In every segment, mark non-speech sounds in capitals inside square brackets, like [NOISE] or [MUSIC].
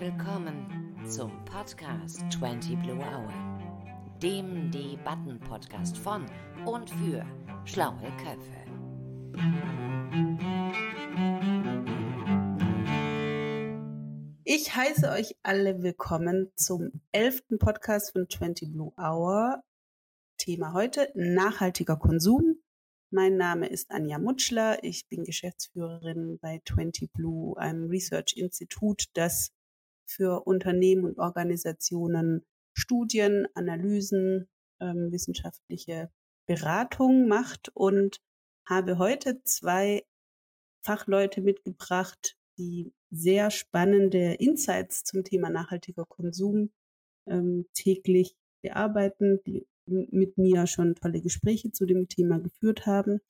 Willkommen zum Podcast 20 Blue Hour, dem Debatten-Podcast von und für schlaue Köpfe. Ich heiße euch alle willkommen zum elften Podcast von 20 Blue Hour. Thema heute nachhaltiger Konsum. Mein Name ist Anja Mutschler. Ich bin Geschäftsführerin bei 20 Blue, einem Research-Institut, das für Unternehmen und Organisationen Studien, Analysen, ähm, wissenschaftliche Beratung macht und habe heute zwei Fachleute mitgebracht, die sehr spannende Insights zum Thema nachhaltiger Konsum ähm, täglich bearbeiten, die mit mir schon tolle Gespräche zu dem Thema geführt haben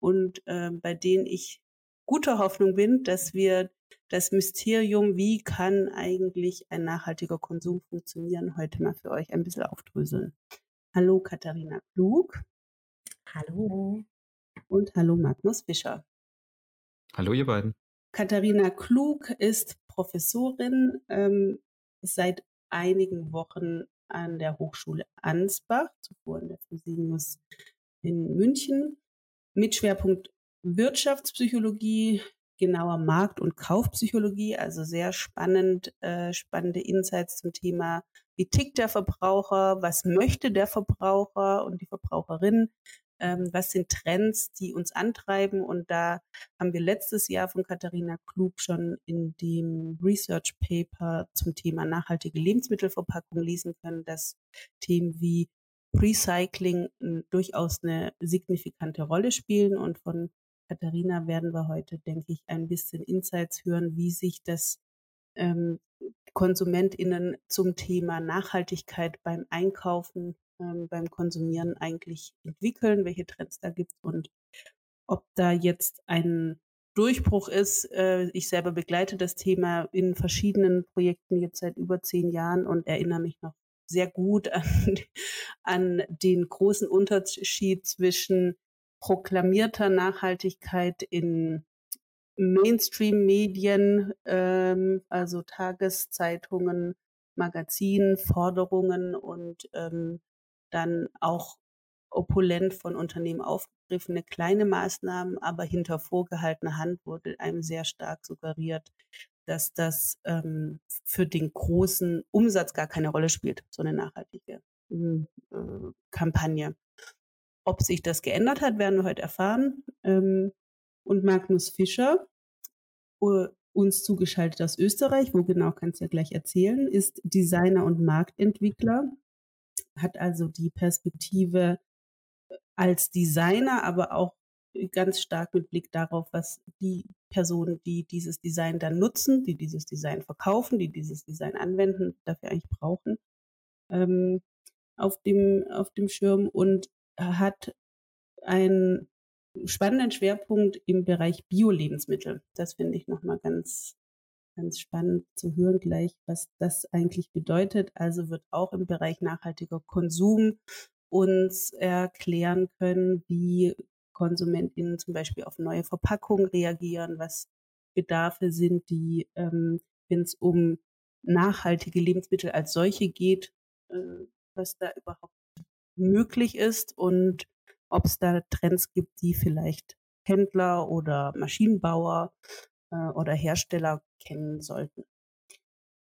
und äh, bei denen ich guter Hoffnung bin, dass wir das Mysterium, wie kann eigentlich ein nachhaltiger Konsum funktionieren, heute mal für euch ein bisschen aufdröseln. Hallo Katharina Klug. Hallo. Und hallo Magnus Fischer. Hallo ihr beiden. Katharina Klug ist Professorin ähm, seit einigen Wochen an der Hochschule Ansbach, zuvor in der Fresenius in München, mit Schwerpunkt Wirtschaftspsychologie, genauer Markt- und Kaufpsychologie, also sehr spannend, äh, spannende Insights zum Thema, wie tickt der Verbraucher, was möchte der Verbraucher und die Verbraucherin, ähm, was sind Trends, die uns antreiben. Und da haben wir letztes Jahr von Katharina Klug schon in dem Research Paper zum Thema nachhaltige Lebensmittelverpackung lesen können, dass Themen wie Recycling äh, durchaus eine signifikante Rolle spielen. Und von Katharina werden wir heute, denke ich, ein bisschen Insights hören, wie sich das ähm, KonsumentInnen zum Thema Nachhaltigkeit beim Einkaufen, ähm, beim Konsumieren eigentlich entwickeln, welche Trends da gibt und ob da jetzt ein Durchbruch ist. Äh, ich selber begleite das Thema in verschiedenen Projekten jetzt seit über zehn Jahren und erinnere mich noch sehr gut an, [LAUGHS] an den großen Unterschied zwischen proklamierter Nachhaltigkeit in Mainstream-Medien, ähm, also Tageszeitungen, Magazinen, Forderungen und ähm, dann auch opulent von Unternehmen aufgegriffene kleine Maßnahmen, aber hinter vorgehaltener Hand wurde einem sehr stark suggeriert, dass das ähm, für den großen Umsatz gar keine Rolle spielt, so eine nachhaltige hm, äh, Kampagne. Ob sich das geändert hat, werden wir heute erfahren. Ähm, und Magnus Fischer, uns zugeschaltet aus Österreich, wo genau kannst du ja gleich erzählen, ist Designer und Marktentwickler, hat also die Perspektive äh, als Designer, aber auch ganz stark mit Blick darauf, was die Personen, die dieses Design dann nutzen, die dieses Design verkaufen, die dieses Design anwenden, dafür eigentlich brauchen, ähm, auf dem, auf dem Schirm und hat einen spannenden Schwerpunkt im Bereich Bio-Lebensmittel. Das finde ich nochmal ganz, ganz spannend zu hören gleich, was das eigentlich bedeutet. Also wird auch im Bereich nachhaltiger Konsum uns erklären können, wie KonsumentInnen zum Beispiel auf neue Verpackungen reagieren, was Bedarfe sind, die, ähm, wenn es um nachhaltige Lebensmittel als solche geht, äh, was da überhaupt möglich ist und ob es da Trends gibt, die vielleicht Händler oder Maschinenbauer äh, oder Hersteller kennen sollten.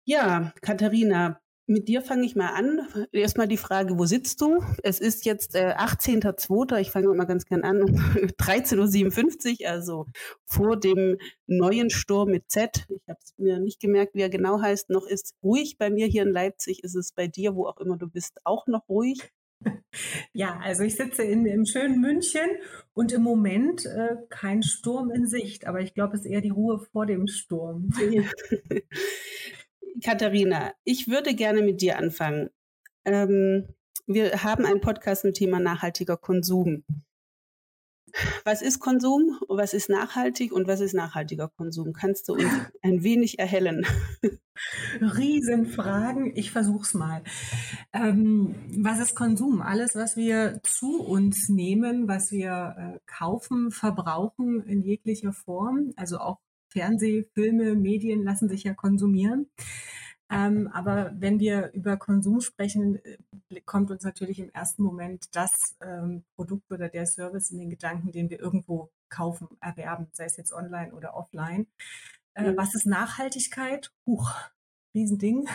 Ja, Katharina, mit dir fange ich mal an. Erstmal die Frage, wo sitzt du? Es ist jetzt äh, 18.02. Ich fange mal ganz gern an. [LAUGHS] 13.57 Uhr, also vor dem neuen Sturm mit Z. Ich habe es mir nicht gemerkt, wie er genau heißt. Noch ist ruhig bei mir hier in Leipzig. Ist es bei dir, wo auch immer du bist, auch noch ruhig? Ja, also ich sitze in, im schönen München und im Moment äh, kein Sturm in Sicht, aber ich glaube, es ist eher die Ruhe vor dem Sturm. [LAUGHS] Katharina, ich würde gerne mit dir anfangen. Ähm, wir haben einen Podcast mit Thema nachhaltiger Konsum. Was ist Konsum? Was ist nachhaltig und was ist nachhaltiger Konsum? Kannst du uns ein wenig erhellen? [LAUGHS] Riesenfragen. Ich versuch's mal. Ähm, was ist Konsum? Alles, was wir zu uns nehmen, was wir äh, kaufen, verbrauchen in jeglicher Form. Also auch Fernseh, Filme, Medien lassen sich ja konsumieren. Ähm, aber wenn wir über Konsum sprechen, äh, kommt uns natürlich im ersten Moment das ähm, Produkt oder der Service in den Gedanken, den wir irgendwo kaufen, erwerben, sei es jetzt online oder offline. Äh, mhm. Was ist Nachhaltigkeit? Huch, Riesending.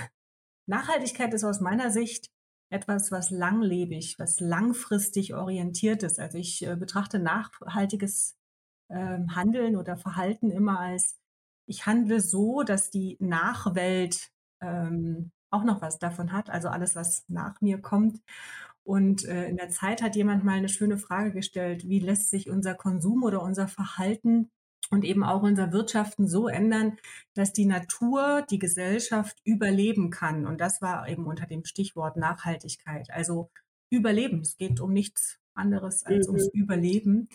Nachhaltigkeit ist aus meiner Sicht etwas, was langlebig, was langfristig orientiert ist. Also ich äh, betrachte nachhaltiges äh, Handeln oder Verhalten immer als, ich handle so, dass die Nachwelt ähm, auch noch was davon hat, also alles, was nach mir kommt. Und äh, in der Zeit hat jemand mal eine schöne Frage gestellt, wie lässt sich unser Konsum oder unser Verhalten und eben auch unser Wirtschaften so ändern, dass die Natur, die Gesellschaft überleben kann. Und das war eben unter dem Stichwort Nachhaltigkeit. Also Überleben. Es geht um nichts anderes als mhm. ums Überleben.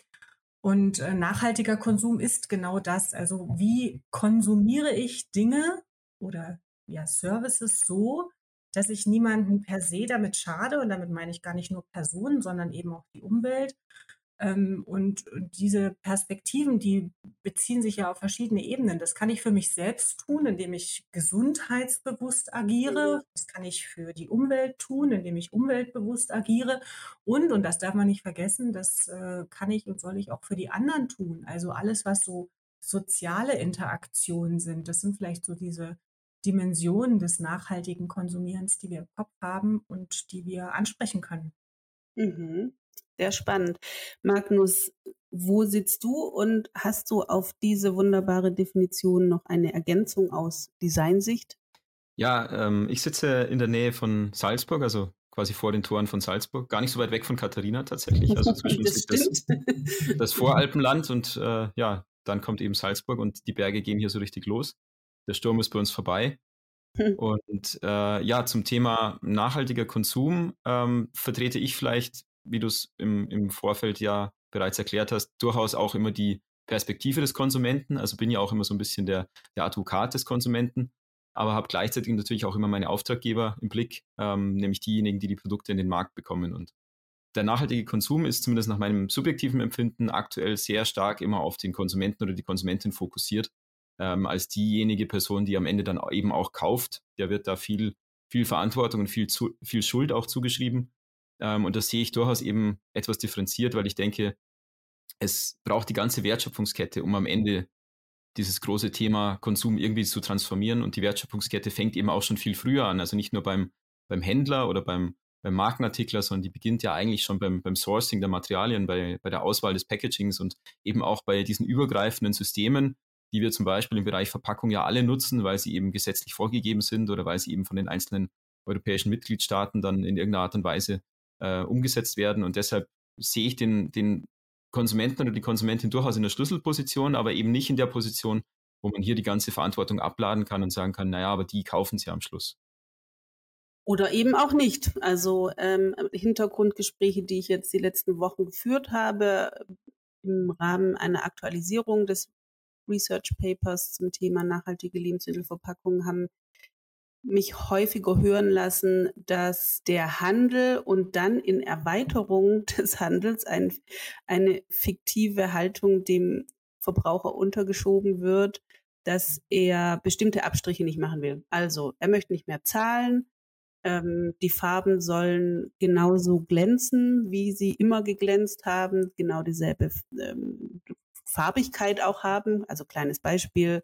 Und äh, nachhaltiger Konsum ist genau das. Also wie konsumiere ich Dinge oder ja, Services so, dass ich niemanden per se damit schade, und damit meine ich gar nicht nur Personen, sondern eben auch die Umwelt. Ähm, und diese Perspektiven, die beziehen sich ja auf verschiedene Ebenen. Das kann ich für mich selbst tun, indem ich gesundheitsbewusst agiere. Mhm. Das kann ich für die Umwelt tun, indem ich umweltbewusst agiere. Und, und das darf man nicht vergessen, das äh, kann ich und soll ich auch für die anderen tun. Also alles, was so soziale Interaktionen sind, das sind vielleicht so diese Dimensionen des nachhaltigen Konsumierens, die wir im Kopf haben und die wir ansprechen können. Mhm. Sehr spannend. Magnus, wo sitzt du und hast du auf diese wunderbare Definition noch eine Ergänzung aus Designsicht? Ja, ähm, ich sitze in der Nähe von Salzburg, also quasi vor den Toren von Salzburg, gar nicht so weit weg von Katharina tatsächlich. Also [LAUGHS] zwischen das, das, das Voralpenland und äh, ja, dann kommt eben Salzburg und die Berge gehen hier so richtig los der Sturm ist bei uns vorbei. Hm. Und äh, ja, zum Thema nachhaltiger Konsum ähm, vertrete ich vielleicht, wie du es im, im Vorfeld ja bereits erklärt hast, durchaus auch immer die Perspektive des Konsumenten. Also bin ja auch immer so ein bisschen der, der Advokat des Konsumenten, aber habe gleichzeitig natürlich auch immer meine Auftraggeber im Blick, ähm, nämlich diejenigen, die die Produkte in den Markt bekommen. Und der nachhaltige Konsum ist zumindest nach meinem subjektiven Empfinden aktuell sehr stark immer auf den Konsumenten oder die Konsumentin fokussiert ähm, als diejenige Person, die am Ende dann eben auch kauft. Der wird da viel, viel Verantwortung und viel, zu, viel Schuld auch zugeschrieben. Ähm, und das sehe ich durchaus eben etwas differenziert, weil ich denke, es braucht die ganze Wertschöpfungskette, um am Ende dieses große Thema Konsum irgendwie zu transformieren. Und die Wertschöpfungskette fängt eben auch schon viel früher an. Also nicht nur beim, beim Händler oder beim, beim Markenartikler, sondern die beginnt ja eigentlich schon beim, beim Sourcing der Materialien, bei, bei der Auswahl des Packagings und eben auch bei diesen übergreifenden Systemen, die wir zum Beispiel im Bereich Verpackung ja alle nutzen, weil sie eben gesetzlich vorgegeben sind oder weil sie eben von den einzelnen europäischen Mitgliedstaaten dann in irgendeiner Art und Weise äh, umgesetzt werden. Und deshalb sehe ich den, den Konsumenten oder die Konsumentin durchaus in der Schlüsselposition, aber eben nicht in der Position, wo man hier die ganze Verantwortung abladen kann und sagen kann, naja, aber die kaufen sie am Schluss. Oder eben auch nicht. Also ähm, Hintergrundgespräche, die ich jetzt die letzten Wochen geführt habe, im Rahmen einer Aktualisierung des Research Papers zum Thema nachhaltige Lebensmittelverpackungen haben mich häufiger hören lassen, dass der Handel und dann in Erweiterung [LAUGHS] des Handels ein, eine fiktive Haltung dem Verbraucher untergeschoben wird, dass er bestimmte Abstriche nicht machen will. Also er möchte nicht mehr zahlen, ähm, die Farben sollen genauso glänzen, wie sie immer geglänzt haben, genau dieselbe ähm, Farbigkeit auch haben. Also kleines Beispiel,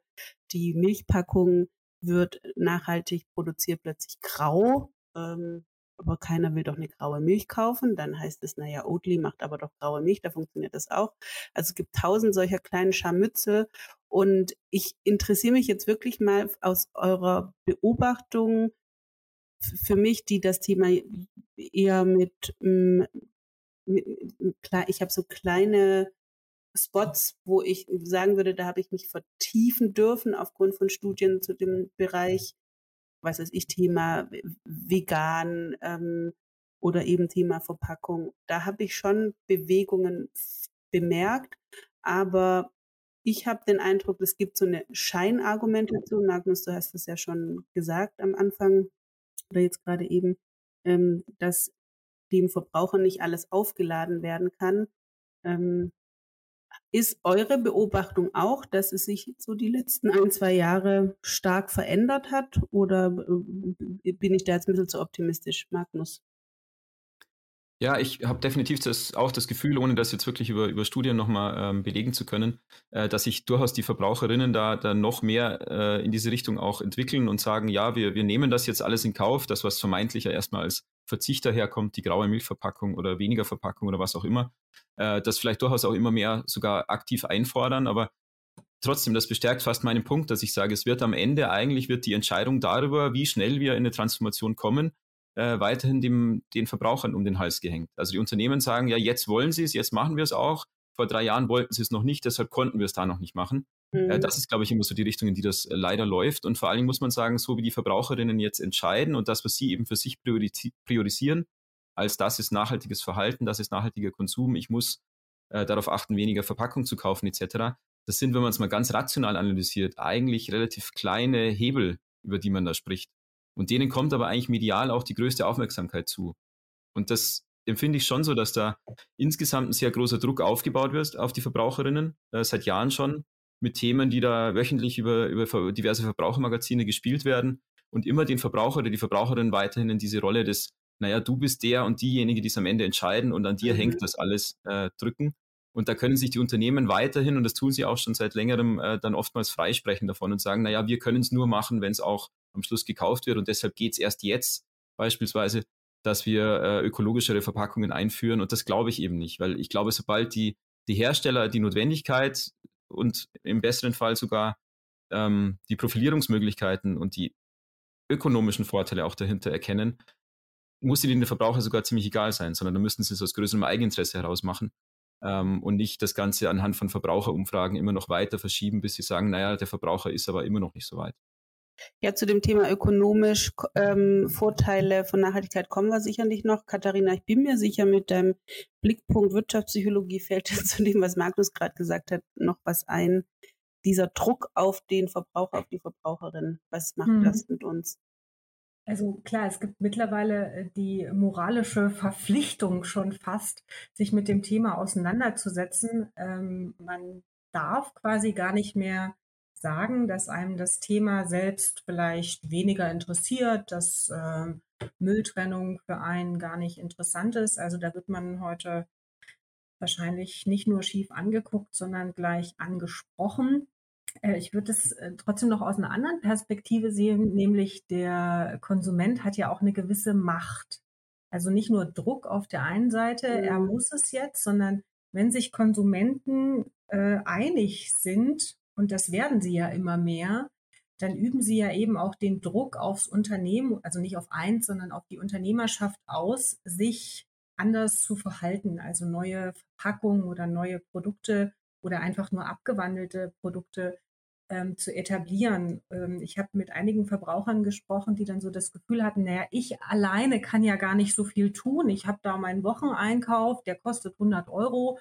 die Milchpackung wird nachhaltig produziert plötzlich grau. Ähm, aber keiner will doch eine graue Milch kaufen. Dann heißt es, naja, Oatly macht aber doch graue Milch, da funktioniert das auch. Also es gibt tausend solcher kleinen Scharmützel. Und ich interessiere mich jetzt wirklich mal aus eurer Beobachtung für mich, die das Thema eher mit, mm, mit, mit ich habe so kleine Spots, wo ich sagen würde, da habe ich mich vertiefen dürfen aufgrund von Studien zu dem Bereich, was weiß ich, Thema vegan ähm, oder eben Thema Verpackung. Da habe ich schon Bewegungen bemerkt, aber ich habe den Eindruck, es gibt so eine Scheinargumentation. Magnus, du hast es ja schon gesagt am Anfang oder jetzt gerade eben, ähm, dass dem Verbraucher nicht alles aufgeladen werden kann. Ähm, Ist eure Beobachtung auch, dass es sich so die letzten ein, zwei Jahre stark verändert hat? Oder äh, bin ich da jetzt ein bisschen zu optimistisch, Magnus? Ja, ich habe definitiv das, auch das Gefühl, ohne das jetzt wirklich über, über Studien nochmal ähm, belegen zu können, äh, dass sich durchaus die Verbraucherinnen da, da noch mehr äh, in diese Richtung auch entwickeln und sagen, ja, wir, wir nehmen das jetzt alles in Kauf, das, was vermeintlich ja erstmal als Verzicht daherkommt, die graue Milchverpackung oder weniger Verpackung oder was auch immer, äh, das vielleicht durchaus auch immer mehr sogar aktiv einfordern, aber trotzdem, das bestärkt fast meinen Punkt, dass ich sage, es wird am Ende eigentlich wird die Entscheidung darüber, wie schnell wir in eine Transformation kommen, äh, weiterhin dem, den Verbrauchern um den Hals gehängt. Also die Unternehmen sagen, ja, jetzt wollen sie es, jetzt machen wir es auch. Vor drei Jahren wollten sie es noch nicht, deshalb konnten wir es da noch nicht machen. Äh, mhm. Äh, das ist, glaube ich, immer so die Richtung, in die das äh, leider läuft. Und vor allen Dingen muss man sagen, so wie die Verbraucherinnen jetzt entscheiden und das, was sie eben für sich priorisieren, als das ist nachhaltiges Verhalten, das ist nachhaltiger Konsum, ich muss äh, darauf achten, weniger Verpackung zu kaufen etc. Das sind, wenn man es mal ganz rational analysiert, eigentlich relativ kleine Hebel, über die man da spricht. Und denen kommt aber eigentlich medial auch die größte Aufmerksamkeit zu. Und das empfinde ich schon so, dass da insgesamt ein sehr großer Druck aufgebaut wird auf die Verbraucherinnen, äh, seit Jahren schon, mit Themen, die da wöchentlich über, über diverse Verbrauchermagazine gespielt werden und immer den Verbraucher oder die Verbraucherin weiterhin in diese Rolle des, naja, du bist der und diejenige, die es am Ende entscheiden und an dir mhm. hängt das alles äh, drücken. Und da können sich die Unternehmen weiterhin, und das tun sie auch schon seit längerem, äh, dann oftmals freisprechen davon und sagen, naja, wir können es nur machen, wenn es auch am Schluss gekauft wird. Und deshalb geht es erst jetzt beispielsweise, dass wir äh, ökologischere Verpackungen einführen. Und das glaube ich eben nicht, weil ich glaube, sobald die, die Hersteller die Notwendigkeit und im besseren Fall sogar ähm, die Profilierungsmöglichkeiten und die ökonomischen Vorteile auch dahinter erkennen, muss ihnen der Verbraucher sogar ziemlich egal sein, sondern da müssten sie es aus größerem Eigeninteresse heraus machen ähm, und nicht das Ganze anhand von Verbraucherumfragen immer noch weiter verschieben, bis sie sagen, naja, der Verbraucher ist aber immer noch nicht so weit. Ja, zu dem Thema ökonomisch ähm, Vorteile von Nachhaltigkeit kommen wir sicherlich noch. Katharina, ich bin mir sicher, mit deinem Blickpunkt Wirtschaftspsychologie fällt [LAUGHS] zu dem, was Magnus gerade gesagt hat, noch was ein. Dieser Druck auf den Verbraucher, auf die Verbraucherin, was macht mhm. das mit uns? Also klar, es gibt mittlerweile äh, die moralische Verpflichtung schon fast, sich mit dem Thema auseinanderzusetzen. Ähm, man darf quasi gar nicht mehr sagen, dass einem das Thema selbst vielleicht weniger interessiert, dass äh, Mülltrennung für einen gar nicht interessant ist. Also da wird man heute wahrscheinlich nicht nur schief angeguckt, sondern gleich angesprochen. Äh, ich würde es äh, trotzdem noch aus einer anderen Perspektive sehen, nämlich der Konsument hat ja auch eine gewisse Macht. Also nicht nur Druck auf der einen Seite, mhm. er muss es jetzt, sondern wenn sich Konsumenten äh, einig sind, und das werden sie ja immer mehr, dann üben sie ja eben auch den Druck aufs Unternehmen, also nicht auf eins, sondern auf die Unternehmerschaft aus, sich anders zu verhalten, also neue Verpackungen oder neue Produkte oder einfach nur abgewandelte Produkte ähm, zu etablieren. Ähm, ich habe mit einigen Verbrauchern gesprochen, die dann so das Gefühl hatten, naja, ich alleine kann ja gar nicht so viel tun. Ich habe da meinen Wocheneinkauf, der kostet 100 Euro.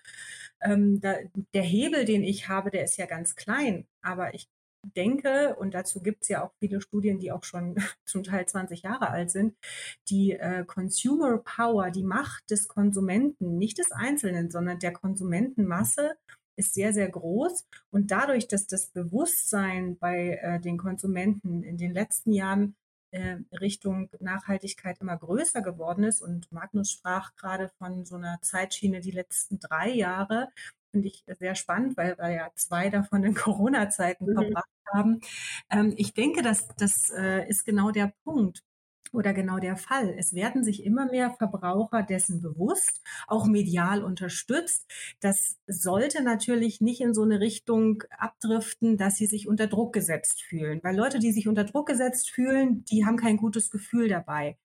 Ähm, da, der Hebel, den ich habe, der ist ja ganz klein. Aber ich denke, und dazu gibt es ja auch viele Studien, die auch schon [LAUGHS] zum Teil 20 Jahre alt sind, die äh, Consumer Power, die Macht des Konsumenten, nicht des Einzelnen, sondern der Konsumentenmasse ist sehr, sehr groß. Und dadurch, dass das Bewusstsein bei äh, den Konsumenten in den letzten Jahren äh, Richtung Nachhaltigkeit immer größer geworden ist und Magnus sprach gerade von so einer Zeitschiene die letzten drei Jahre, finde ich sehr spannend, weil wir ja zwei davon in [LAUGHS] Corona-Zeiten mhm. verbracht haben. Ähm, ich denke, dass das äh, ist genau der Punkt oder genau der Fall. Es werden sich immer mehr Verbraucher dessen bewusst, auch medial unterstützt. Das sollte natürlich nicht in so eine Richtung abdriften, dass sie sich unter Druck gesetzt fühlen. Weil Leute, die sich unter Druck gesetzt fühlen, die haben kein gutes Gefühl dabei.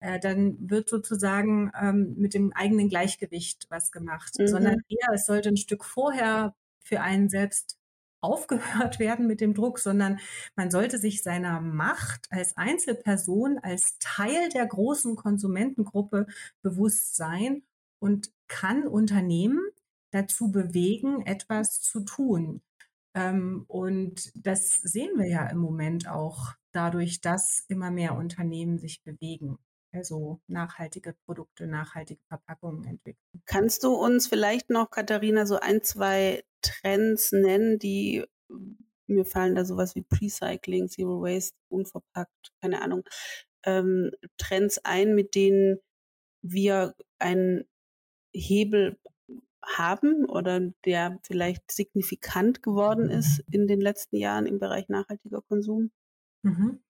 Äh, dann wird sozusagen ähm, mit dem eigenen Gleichgewicht was gemacht, mhm. sondern eher, es sollte ein Stück vorher für einen selbst aufgehört [LAUGHS] werden mit dem Druck, sondern man sollte sich seiner Macht als Einzelperson, als Teil der großen Konsumentengruppe bewusst sein und kann Unternehmen dazu bewegen, etwas zu tun. Ähm, und das sehen wir ja im Moment auch dadurch, dass immer mehr Unternehmen sich bewegen. Also nachhaltige Produkte, nachhaltige Verpackungen entwickeln. Kannst du uns vielleicht noch, Katharina, so ein, zwei Trends nennen, die mir fallen da sowas wie Precycling, Zero Waste, unverpackt, keine Ahnung, ähm, Trends ein, mit denen wir einen Hebel haben oder der vielleicht signifikant geworden ist in den letzten Jahren im Bereich nachhaltiger Konsum? Mhm.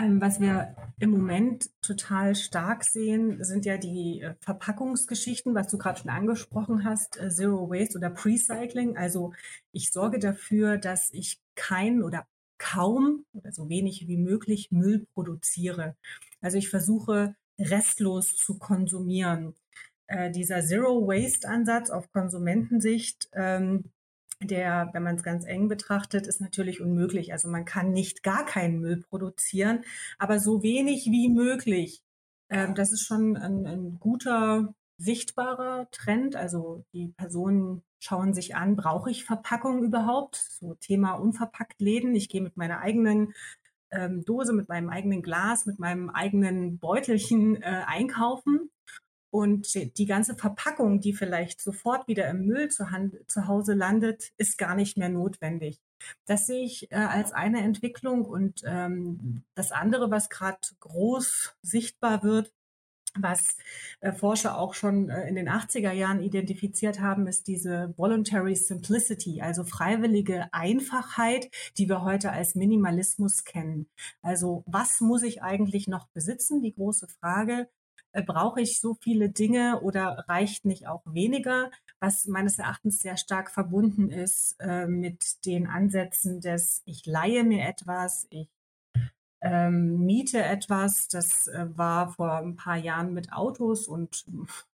Ähm, was wir im Moment total stark sehen, sind ja die äh, Verpackungsgeschichten, was du gerade schon angesprochen hast, äh, Zero Waste oder Precycling. Also ich sorge dafür, dass ich kein oder kaum oder so wenig wie möglich Müll produziere. Also ich versuche restlos zu konsumieren. Äh, dieser Zero Waste Ansatz auf Konsumentensicht ähm, der, wenn man es ganz eng betrachtet, ist natürlich unmöglich. Also man kann nicht gar keinen Müll produzieren, aber so wenig wie möglich. Ähm, das ist schon ein, ein guter, sichtbarer Trend. Also die Personen schauen sich an, brauche ich Verpackung überhaupt? So Thema unverpackt Läden. Ich gehe mit meiner eigenen ähm, Dose, mit meinem eigenen Glas, mit meinem eigenen Beutelchen äh, einkaufen und die ganze Verpackung, die vielleicht sofort wieder im Müll zu, zu Hause landet, ist gar nicht mehr notwendig. Das sehe ich äh, als eine Entwicklung. Und ähm, das andere, was gerade groß sichtbar wird, was äh, Forscher auch schon äh, in den 80er Jahren identifiziert haben, ist diese Voluntary Simplicity, also freiwillige Einfachheit, die wir heute als Minimalismus kennen. Also was muss ich eigentlich noch besitzen? Die große Frage. Äh, brauche ich so viele Dinge oder reicht nicht auch weniger, was meines Erachtens sehr stark verbunden ist äh, mit den Ansätzen des ich leihe mir etwas, ich ähm, miete etwas. Das äh, war vor ein paar Jahren mit Autos und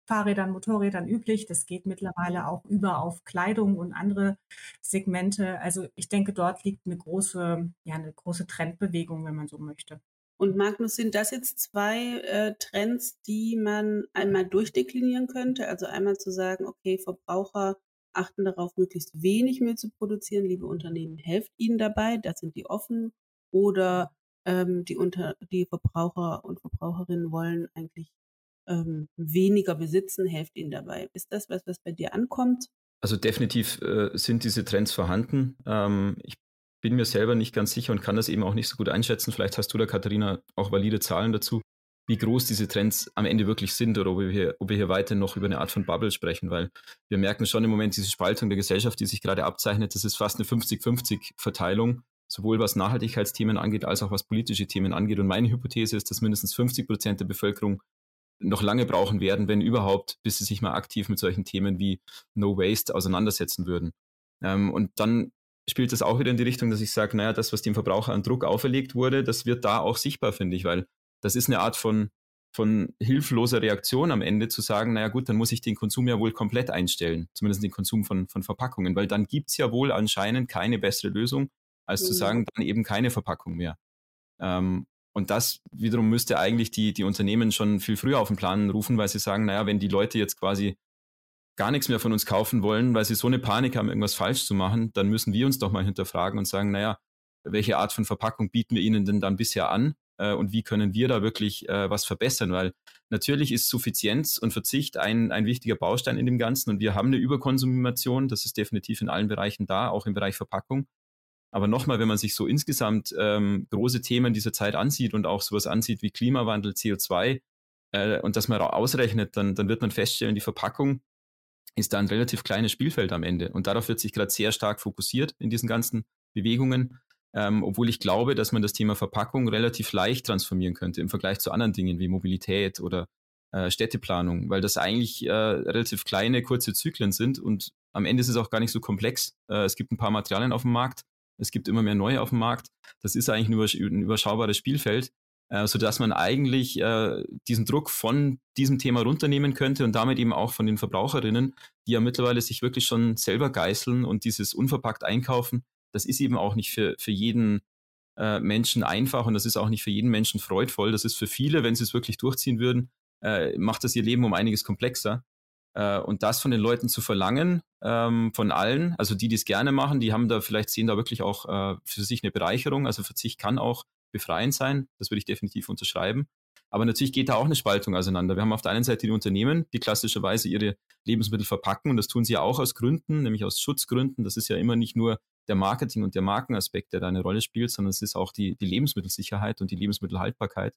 Fahrrädern, Motorrädern üblich. Das geht mittlerweile auch über auf Kleidung und andere Segmente. Also ich denke, dort liegt eine große, ja, eine große Trendbewegung, wenn man so möchte. Und Magnus, sind das jetzt zwei äh, Trends, die man einmal durchdeklinieren könnte? Also einmal zu sagen, okay, Verbraucher achten darauf, möglichst wenig Müll zu produzieren. Liebe Unternehmen, helft ihnen dabei, da sind die offen. Oder ähm, die, Unter die Verbraucher und Verbraucherinnen wollen eigentlich ähm, weniger besitzen, helft ihnen dabei. Ist das was, was bei dir ankommt? Also definitiv äh, sind diese Trends vorhanden. Ähm, ich bin mir selber nicht ganz sicher und kann das eben auch nicht so gut einschätzen. Vielleicht hast du da, Katharina, auch valide Zahlen dazu, wie groß diese Trends am Ende wirklich sind oder ob wir hier, ob wir hier weiter noch über eine Art von Bubble sprechen, weil wir merken schon im Moment diese Spaltung der Gesellschaft, die sich gerade abzeichnet, das ist fast eine 50-50-Verteilung, sowohl was Nachhaltigkeitsthemen angeht, als auch was politische Themen angeht. Und meine Hypothese ist, dass mindestens 50 Prozent der Bevölkerung noch lange brauchen werden, wenn überhaupt, bis sie sich mal aktiv mit solchen Themen wie No Waste auseinandersetzen würden. Ähm, und dann spielt das auch wieder in die Richtung, dass ich sage, naja, das, was dem Verbraucher an Druck auferlegt wurde, das wird da auch sichtbar, finde ich, weil das ist eine Art von, von hilfloser Reaktion am Ende zu sagen, naja gut, dann muss ich den Konsum ja wohl komplett einstellen, zumindest den Konsum von, von Verpackungen, weil dann gibt es ja wohl anscheinend keine bessere Lösung, als mhm. zu sagen, dann eben keine Verpackung mehr. Ähm, und das wiederum müsste eigentlich die, die Unternehmen schon viel früher auf den Plan rufen, weil sie sagen, naja, wenn die Leute jetzt quasi gar nichts mehr von uns kaufen wollen, weil sie so eine Panik haben, irgendwas falsch zu machen, dann müssen wir uns doch mal hinterfragen und sagen, naja, welche Art von Verpackung bieten wir ihnen denn dann bisher an äh, und wie können wir da wirklich äh, was verbessern? Weil natürlich ist Suffizienz und Verzicht ein, ein wichtiger Baustein in dem Ganzen und wir haben eine Überkonsumation, das ist definitiv in allen Bereichen da, auch im Bereich Verpackung. Aber nochmal, wenn man sich so insgesamt ähm, große Themen dieser Zeit ansieht und auch sowas ansieht wie Klimawandel, CO2 äh, und das mal ausrechnet, dann, dann wird man feststellen, die Verpackung ist da ein relativ kleines Spielfeld am Ende. Und darauf wird sich gerade sehr stark fokussiert in diesen ganzen Bewegungen, ähm, obwohl ich glaube, dass man das Thema Verpackung relativ leicht transformieren könnte im Vergleich zu anderen Dingen wie Mobilität oder äh, Städteplanung, weil das eigentlich äh, relativ kleine, kurze Zyklen sind und am Ende ist es auch gar nicht so komplex. Äh, es gibt ein paar Materialien auf dem Markt, es gibt immer mehr neue auf dem Markt. Das ist eigentlich nur ein überschaubares Spielfeld äh, sodass man eigentlich äh, diesen Druck von diesem Thema runternehmen könnte und damit eben auch von den Verbraucherinnen, die ja mittlerweile sich wirklich schon selber geißeln und dieses unverpackt einkaufen. Das ist eben auch nicht für, für jeden äh, Menschen einfach und das ist auch nicht für jeden Menschen freudvoll. Das ist für viele, wenn sie es wirklich durchziehen würden, äh, macht das ihr Leben um einiges komplexer. Äh, und das von den Leuten zu verlangen, ähm, von allen, also die, die es gerne machen, die haben da vielleicht sehen da wirklich auch äh, für sich eine Bereicherung. Also Verzicht kann auch befreiend sein. Das würde ich definitiv unterschreiben. Aber natürlich geht da auch eine Spaltung auseinander. Wir haben auf der einen Seite die Unternehmen, die klassischerweise ihre Lebensmittel verpacken und das tun sie ja auch aus Gründen, nämlich aus Schutzgründen. Das ist ja immer nicht nur der Marketing- und der Markenaspekt, der da eine Rolle spielt, sondern es ist auch die, die Lebensmittelsicherheit und die Lebensmittelhaltbarkeit.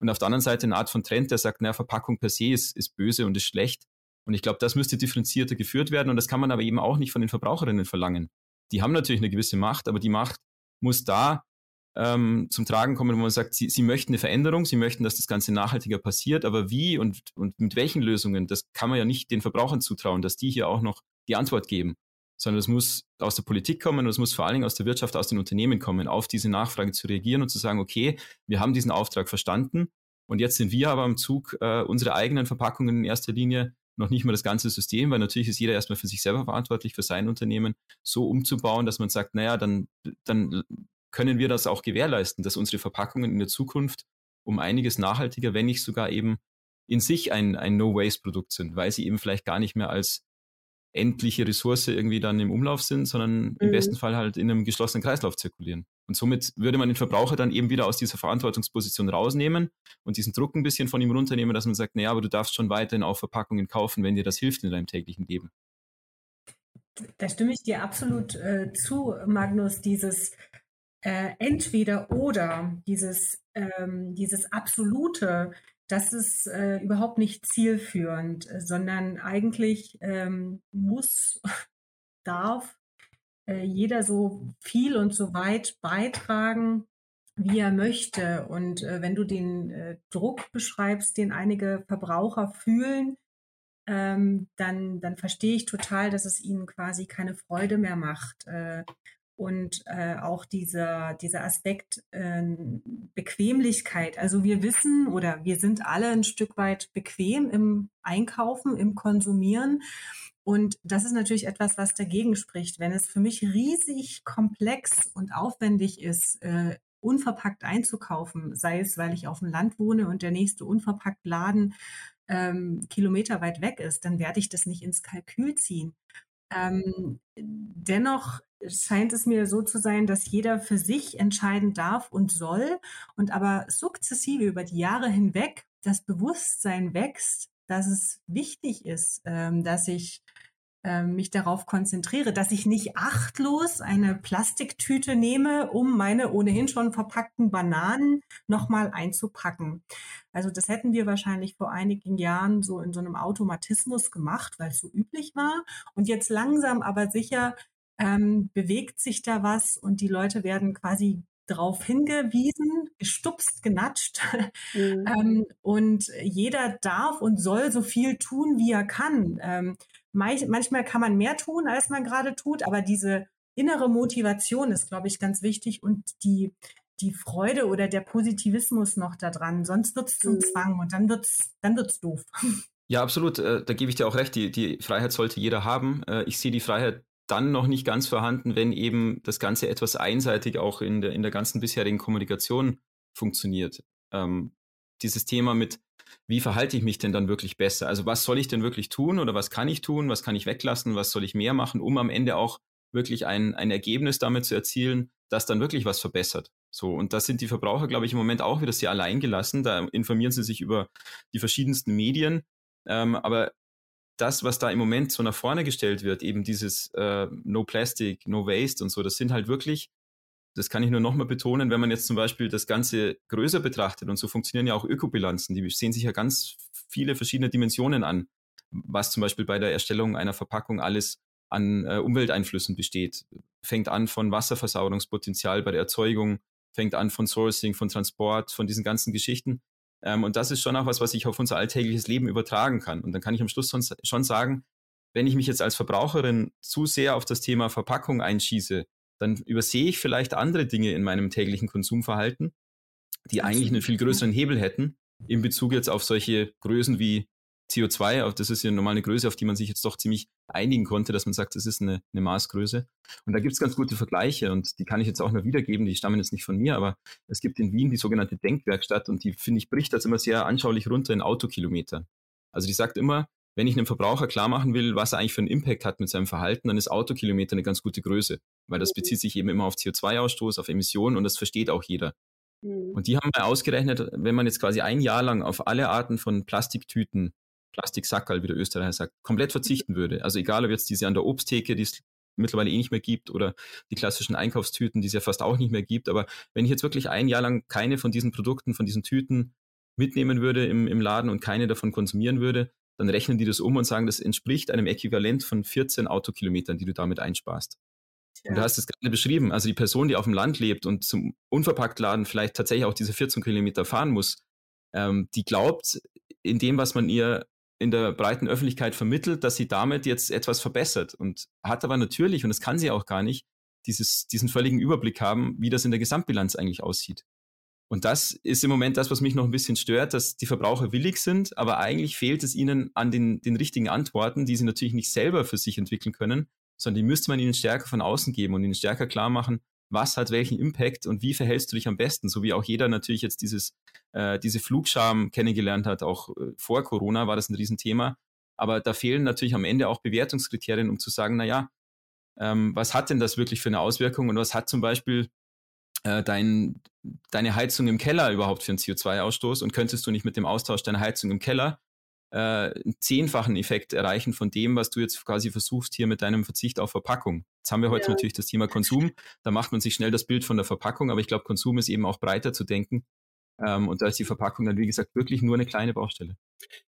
Und auf der anderen Seite eine Art von Trend, der sagt, naja, Verpackung per se ist, ist böse und ist schlecht. Und ich glaube, das müsste differenzierter geführt werden und das kann man aber eben auch nicht von den Verbraucherinnen verlangen. Die haben natürlich eine gewisse Macht, aber die Macht muss da ähm, zum Tragen kommen, wo man sagt, sie, sie möchten eine Veränderung, sie möchten, dass das Ganze nachhaltiger passiert, aber wie und, und mit welchen Lösungen, das kann man ja nicht den Verbrauchern zutrauen, dass die hier auch noch die Antwort geben, sondern es muss aus der Politik kommen und es muss vor allen Dingen aus der Wirtschaft, aus den Unternehmen kommen, auf diese Nachfrage zu reagieren und zu sagen, okay, wir haben diesen Auftrag verstanden. Und jetzt sind wir aber am Zug, äh, unsere eigenen Verpackungen in erster Linie noch nicht mal das ganze System, weil natürlich ist jeder erstmal für sich selber verantwortlich, für sein Unternehmen so umzubauen, dass man sagt, naja, dann, dann können wir das auch gewährleisten, dass unsere Verpackungen in der Zukunft um einiges nachhaltiger, wenn nicht sogar eben in sich ein, ein No-Waste-Produkt sind, weil sie eben vielleicht gar nicht mehr als endliche Ressource irgendwie dann im Umlauf sind, sondern mhm. im besten Fall halt in einem geschlossenen Kreislauf zirkulieren. Und somit würde man den Verbraucher dann eben wieder aus dieser Verantwortungsposition rausnehmen und diesen Druck ein bisschen von ihm runternehmen, dass man sagt, naja, aber du darfst schon weiterhin auch Verpackungen kaufen, wenn dir das hilft in deinem täglichen Leben. Da stimme ich dir absolut äh, zu, Magnus, dieses äh, entweder oder, dieses, ähm, dieses absolute, das ist äh, überhaupt nicht zielführend, sondern eigentlich ähm, muss, [LAUGHS] darf äh, jeder so viel und so weit beitragen, wie er möchte. Und äh, wenn du den äh, Druck beschreibst, den einige Verbraucher fühlen, ähm, dann, dann verstehe ich total, dass es ihnen quasi keine Freude mehr macht. Äh, und äh, auch dieser, dieser Aspekt äh, Bequemlichkeit. Also wir wissen oder wir sind alle ein Stück weit bequem im Einkaufen, im Konsumieren. Und das ist natürlich etwas, was dagegen spricht. Wenn es für mich riesig komplex und aufwendig ist, äh, unverpackt einzukaufen, sei es, weil ich auf dem Land wohne und der nächste unverpackt Laden ähm, Kilometer weit weg ist, dann werde ich das nicht ins Kalkül ziehen. Ähm, dennoch scheint es mir so zu sein, dass jeder für sich entscheiden darf und soll und aber sukzessive über die Jahre hinweg das Bewusstsein wächst, dass es wichtig ist, ähm, dass ich ähm, mich darauf konzentriere, dass ich nicht achtlos eine Plastiktüte nehme, um meine ohnehin schon verpackten Bananen nochmal einzupacken. Also das hätten wir wahrscheinlich vor einigen Jahren so in so einem Automatismus gemacht, weil es so üblich war. Und jetzt langsam aber sicher ähm, bewegt sich da was und die Leute werden quasi darauf hingewiesen, gestupst, genatscht. Mhm. [LAUGHS] ähm, und jeder darf und soll so viel tun, wie er kann. Ähm, manchmal kann man mehr tun, als man gerade tut, aber diese innere Motivation ist, glaube ich, ganz wichtig und die, die Freude oder der Positivismus noch daran. Sonst wird es zum mhm. Zwang und dann wird es dann wird's doof. Ja, absolut. Äh, da gebe ich dir auch recht. Die, die Freiheit sollte jeder haben. Äh, ich sehe die Freiheit dann noch nicht ganz vorhanden, wenn eben das Ganze etwas einseitig auch in der, in der ganzen bisherigen Kommunikation funktioniert. Ähm, dieses Thema mit, wie verhalte ich mich denn dann wirklich besser? Also was soll ich denn wirklich tun oder was kann ich tun? Was kann ich weglassen? Was soll ich mehr machen, um am Ende auch wirklich ein, ein Ergebnis damit zu erzielen, das dann wirklich was verbessert? So, und da sind die Verbraucher, glaube ich, im Moment auch wieder sehr allein gelassen. Da informieren sie sich über die verschiedensten Medien. Ähm, aber das, was da im Moment so nach vorne gestellt wird, eben dieses äh, No Plastic, No Waste und so, das sind halt wirklich, das kann ich nur nochmal betonen, wenn man jetzt zum Beispiel das Ganze größer betrachtet und so funktionieren ja auch Ökobilanzen, die sehen sich ja ganz viele verschiedene Dimensionen an, was zum Beispiel bei der Erstellung einer Verpackung alles an äh, Umwelteinflüssen besteht. Fängt an von Wasserversauerungspotenzial bei der Erzeugung, fängt an von Sourcing, von Transport, von diesen ganzen Geschichten. Ähm, und das ist schon auch was, was ich auf unser alltägliches Leben übertragen kann. Und dann kann ich am Schluss schon sagen, wenn ich mich jetzt als Verbraucherin zu sehr auf das Thema Verpackung einschieße, dann übersehe ich vielleicht andere Dinge in meinem täglichen Konsumverhalten, die eigentlich einen viel größeren Hebel hätten in Bezug jetzt auf solche Größen wie CO2, das ist ja normal eine Größe, auf die man sich jetzt doch ziemlich einigen konnte, dass man sagt, das ist eine, eine Maßgröße. Und da gibt es ganz gute Vergleiche und die kann ich jetzt auch nur wiedergeben, die stammen jetzt nicht von mir, aber es gibt in Wien die sogenannte Denkwerkstatt und die, finde ich, bricht das immer sehr anschaulich runter in Autokilometer. Also die sagt immer, wenn ich einem Verbraucher klar machen will, was er eigentlich für einen Impact hat mit seinem Verhalten, dann ist Autokilometer eine ganz gute Größe, weil das bezieht sich eben immer auf CO2-Ausstoß, auf Emissionen und das versteht auch jeder. Mhm. Und die haben mal ausgerechnet, wenn man jetzt quasi ein Jahr lang auf alle Arten von Plastiktüten, Plastiksackerl, wie der Österreicher sagt, komplett verzichten würde. Also egal, ob jetzt diese an der Obsttheke, die es mittlerweile eh nicht mehr gibt, oder die klassischen Einkaufstüten, die es ja fast auch nicht mehr gibt. Aber wenn ich jetzt wirklich ein Jahr lang keine von diesen Produkten, von diesen Tüten mitnehmen würde im, im Laden und keine davon konsumieren würde, dann rechnen die das um und sagen, das entspricht einem Äquivalent von 14 Autokilometern, die du damit einsparst. Ja. Und du hast es gerade beschrieben, also die Person, die auf dem Land lebt und zum Unverpacktladen vielleicht tatsächlich auch diese 14 Kilometer fahren muss, ähm, die glaubt in dem, was man ihr in der breiten Öffentlichkeit vermittelt, dass sie damit jetzt etwas verbessert und hat aber natürlich, und das kann sie auch gar nicht, dieses, diesen völligen Überblick haben, wie das in der Gesamtbilanz eigentlich aussieht. Und das ist im Moment das, was mich noch ein bisschen stört, dass die Verbraucher willig sind, aber eigentlich fehlt es ihnen an den, den richtigen Antworten, die sie natürlich nicht selber für sich entwickeln können, sondern die müsste man ihnen stärker von außen geben und ihnen stärker klar machen, was hat welchen Impact und wie verhältst du dich am besten, so wie auch jeder natürlich jetzt dieses, äh, diese Flugscham kennengelernt hat, auch äh, vor Corona war das ein Riesenthema. Aber da fehlen natürlich am Ende auch Bewertungskriterien, um zu sagen, na ja, ähm, was hat denn das wirklich für eine Auswirkung und was hat zum Beispiel äh, dein, deine Heizung im Keller überhaupt für einen CO2-Ausstoß und könntest du nicht mit dem Austausch deiner Heizung im Keller äh, einen zehnfachen Effekt erreichen von dem, was du jetzt quasi versuchst hier mit deinem Verzicht auf Verpackung. Jetzt haben wir heute ja. natürlich das Thema Konsum, da macht man sich schnell das Bild von der Verpackung, aber ich glaube, Konsum ist eben auch breiter zu denken. Ähm, und da ist die Verpackung dann, wie gesagt, wirklich nur eine kleine Baustelle.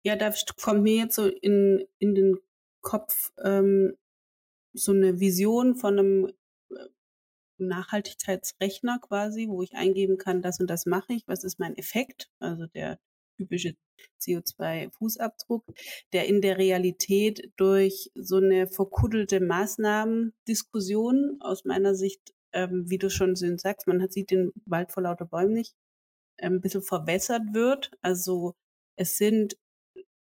Ja, da kommt mir jetzt so in, in den Kopf ähm, so eine Vision von einem Nachhaltigkeitsrechner quasi, wo ich eingeben kann, das und das mache ich, was ist mein Effekt, also der typische CO2-Fußabdruck, der in der Realität durch so eine verkuddelte Maßnahmendiskussion aus meiner Sicht, ähm, wie du schon sagst, man hat, sieht den Wald vor lauter Bäumen nicht, ähm, ein bisschen verwässert wird. Also es sind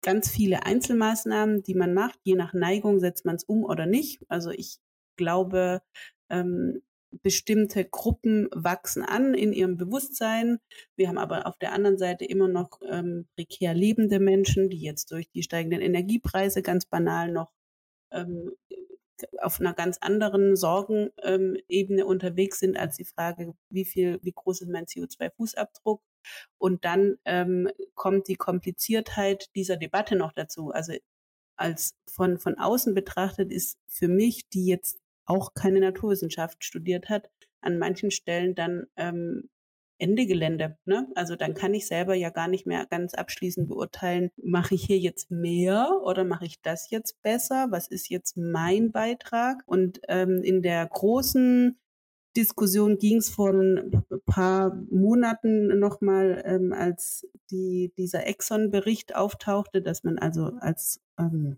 ganz viele Einzelmaßnahmen, die man macht. Je nach Neigung setzt man es um oder nicht. Also ich glaube, ähm, bestimmte Gruppen wachsen an in ihrem Bewusstsein. Wir haben aber auf der anderen Seite immer noch ähm, prekär lebende Menschen, die jetzt durch die steigenden Energiepreise ganz banal noch ähm, auf einer ganz anderen Sorgenebene unterwegs sind als die Frage, wie viel, wie groß ist mein CO2-Fußabdruck? Und dann ähm, kommt die Kompliziertheit dieser Debatte noch dazu. Also als von, von außen betrachtet ist für mich, die jetzt auch keine Naturwissenschaft studiert hat, an manchen Stellen dann ähm, Ende Gelände. Ne? Also dann kann ich selber ja gar nicht mehr ganz abschließend beurteilen, mache ich hier jetzt mehr oder mache ich das jetzt besser? Was ist jetzt mein Beitrag? Und ähm, in der großen Diskussion ging es vor ein paar Monaten nochmal, ähm, als die, dieser Exxon-Bericht auftauchte, dass man also als ähm,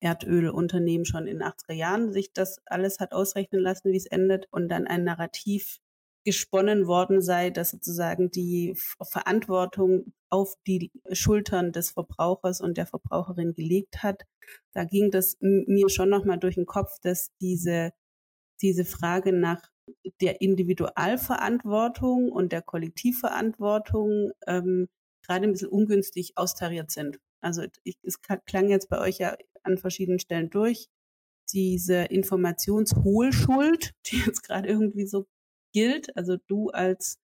Erdölunternehmen schon in den 80er Jahren sich das alles hat ausrechnen lassen, wie es endet und dann ein Narrativ gesponnen worden sei, dass sozusagen die Verantwortung auf die Schultern des Verbrauchers und der Verbraucherin gelegt hat. Da ging das mir schon nochmal durch den Kopf, dass diese, diese Frage nach der Individualverantwortung und der Kollektivverantwortung ähm, gerade ein bisschen ungünstig austariert sind. Also ich, es klang jetzt bei euch ja an verschiedenen Stellen durch. Diese Informationshohlschuld, [LAUGHS] die jetzt gerade irgendwie so gilt, also du als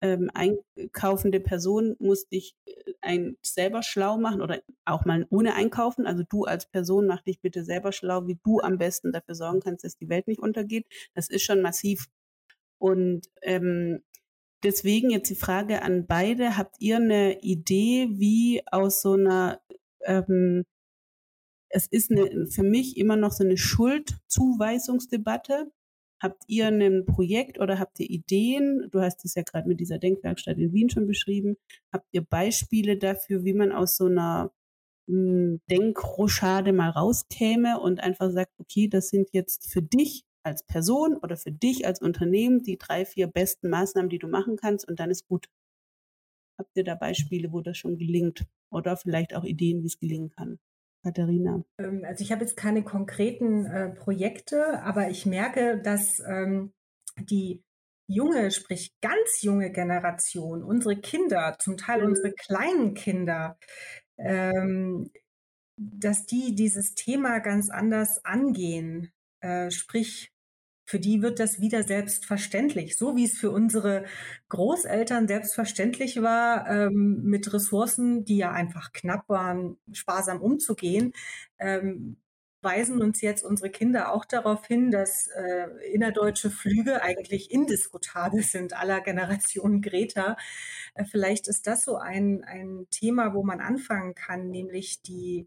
ähm, einkaufende Person musst dich äh, ein selber schlau machen oder auch mal ohne einkaufen. Also du als Person mach dich bitte selber schlau, wie du am besten dafür sorgen kannst, dass die Welt nicht untergeht. Das ist schon massiv. Und ähm, deswegen jetzt die Frage an beide: Habt ihr eine Idee, wie aus so einer ähm, es ist eine, für mich immer noch so eine Schuldzuweisungsdebatte. Habt ihr ein Projekt oder habt ihr Ideen? Du hast es ja gerade mit dieser Denkwerkstatt in Wien schon beschrieben. Habt ihr Beispiele dafür, wie man aus so einer hm, Denkrochade mal rauskäme und einfach sagt, okay, das sind jetzt für dich als Person oder für dich als Unternehmen die drei, vier besten Maßnahmen, die du machen kannst und dann ist gut. Habt ihr da Beispiele, wo das schon gelingt? Oder vielleicht auch Ideen, wie es gelingen kann? Katharina? Ähm, also ich habe jetzt keine konkreten äh, Projekte, aber ich merke, dass ähm, die junge, sprich ganz junge Generation, unsere Kinder, zum Teil mhm. unsere kleinen Kinder, ähm, dass die dieses Thema ganz anders angehen. Äh, sprich, für die wird das wieder selbstverständlich, so wie es für unsere Großeltern selbstverständlich war, ähm, mit Ressourcen, die ja einfach knapp waren, sparsam umzugehen. Ähm, weisen uns jetzt unsere Kinder auch darauf hin, dass äh, innerdeutsche Flüge eigentlich indiskutabel sind, aller Generation Greta. Äh, vielleicht ist das so ein, ein Thema, wo man anfangen kann, nämlich die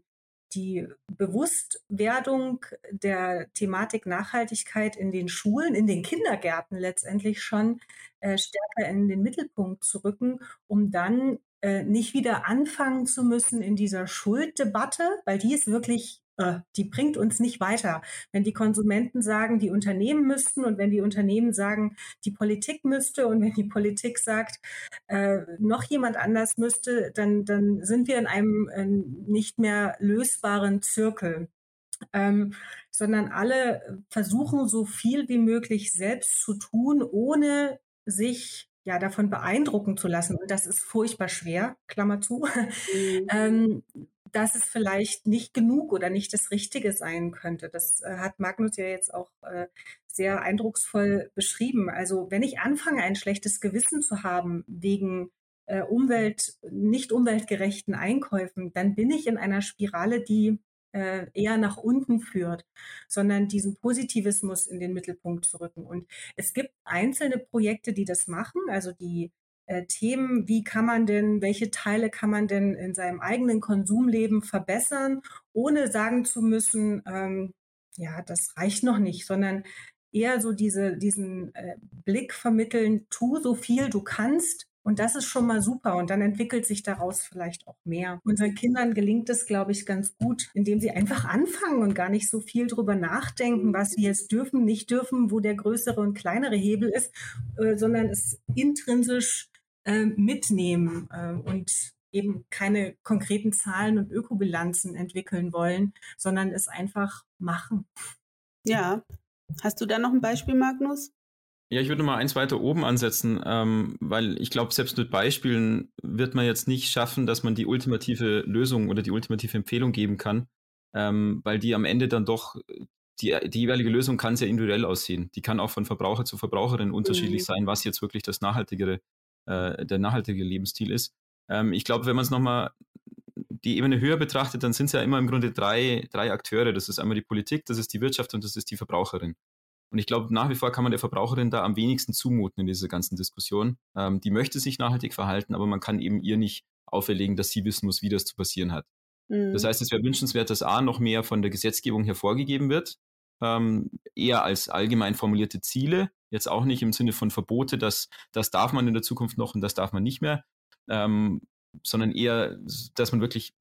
die Bewusstwerdung der Thematik Nachhaltigkeit in den Schulen, in den Kindergärten letztendlich schon äh, stärker in den Mittelpunkt zu rücken, um dann äh, nicht wieder anfangen zu müssen in dieser Schulddebatte, weil die ist wirklich äh, die bringt uns nicht weiter. Wenn die Konsumenten sagen, die Unternehmen müssten und wenn die Unternehmen sagen, die Politik müsste und wenn die Politik sagt, äh, noch jemand anders müsste, dann, dann sind wir in einem äh, nicht mehr lösbaren Zirkel. Ähm, sondern alle versuchen so viel wie möglich selbst zu tun, ohne sich ja davon beeindrucken zu lassen. Und das ist furchtbar schwer, Klammer zu, mhm. [LAUGHS] ähm, dass es vielleicht nicht genug oder nicht das Richtige sein könnte. Das äh, hat Magnus ja jetzt auch äh, sehr eindrucksvoll beschrieben. Also wenn ich anfange, ein schlechtes Gewissen zu haben wegen äh, Umwelt, nicht umweltgerechten Einkäufen, dann bin ich in einer Spirale, die äh, eher nach unten führt, sondern diesen Positivismus in den Mittelpunkt zu rücken. Und es gibt einzelne Projekte, die das machen, also die äh, Themen, wie kann man denn, welche Teile kann man denn in seinem eigenen Konsumleben verbessern, ohne sagen zu müssen, ähm, ja, das reicht noch nicht, sondern eher so diese, diesen äh, Blick vermitteln, tu so viel du kannst, und das ist schon mal super. Und dann entwickelt sich daraus vielleicht auch mehr. Unseren Kindern gelingt es, glaube ich, ganz gut, indem sie einfach anfangen und gar nicht so viel drüber nachdenken, was wir jetzt dürfen, nicht dürfen, wo der größere und kleinere Hebel ist, äh, sondern es intrinsisch äh, mitnehmen äh, und eben keine konkreten Zahlen und Ökobilanzen entwickeln wollen, sondern es einfach machen. Ja. Hast du da noch ein Beispiel, Magnus? Ja, ich würde mal eins weiter oben ansetzen, ähm, weil ich glaube, selbst mit Beispielen wird man jetzt nicht schaffen, dass man die ultimative Lösung oder die ultimative Empfehlung geben kann, ähm, weil die am Ende dann doch, die, die jeweilige Lösung kann sehr individuell aussehen. Die kann auch von Verbraucher zu Verbraucherin unterschiedlich mhm. sein, was jetzt wirklich das nachhaltigere äh, der nachhaltige Lebensstil ist. Ähm, ich glaube, wenn man es nochmal die Ebene höher betrachtet, dann sind es ja immer im Grunde drei, drei Akteure. Das ist einmal die Politik, das ist die Wirtschaft und das ist die Verbraucherin. Und ich glaube, nach wie vor kann man der Verbraucherin da am wenigsten zumuten in dieser ganzen Diskussion. Ähm, die möchte sich nachhaltig verhalten, aber man kann eben ihr nicht auferlegen, dass sie wissen muss, wie das zu passieren hat. Mhm. Das heißt, es wäre wünschenswert, dass A noch mehr von der Gesetzgebung hervorgegeben wird, ähm, eher als allgemein formulierte Ziele, jetzt auch nicht im Sinne von Verbote, dass das darf man in der Zukunft noch und das darf man nicht mehr, ähm, sondern eher, dass man wirklich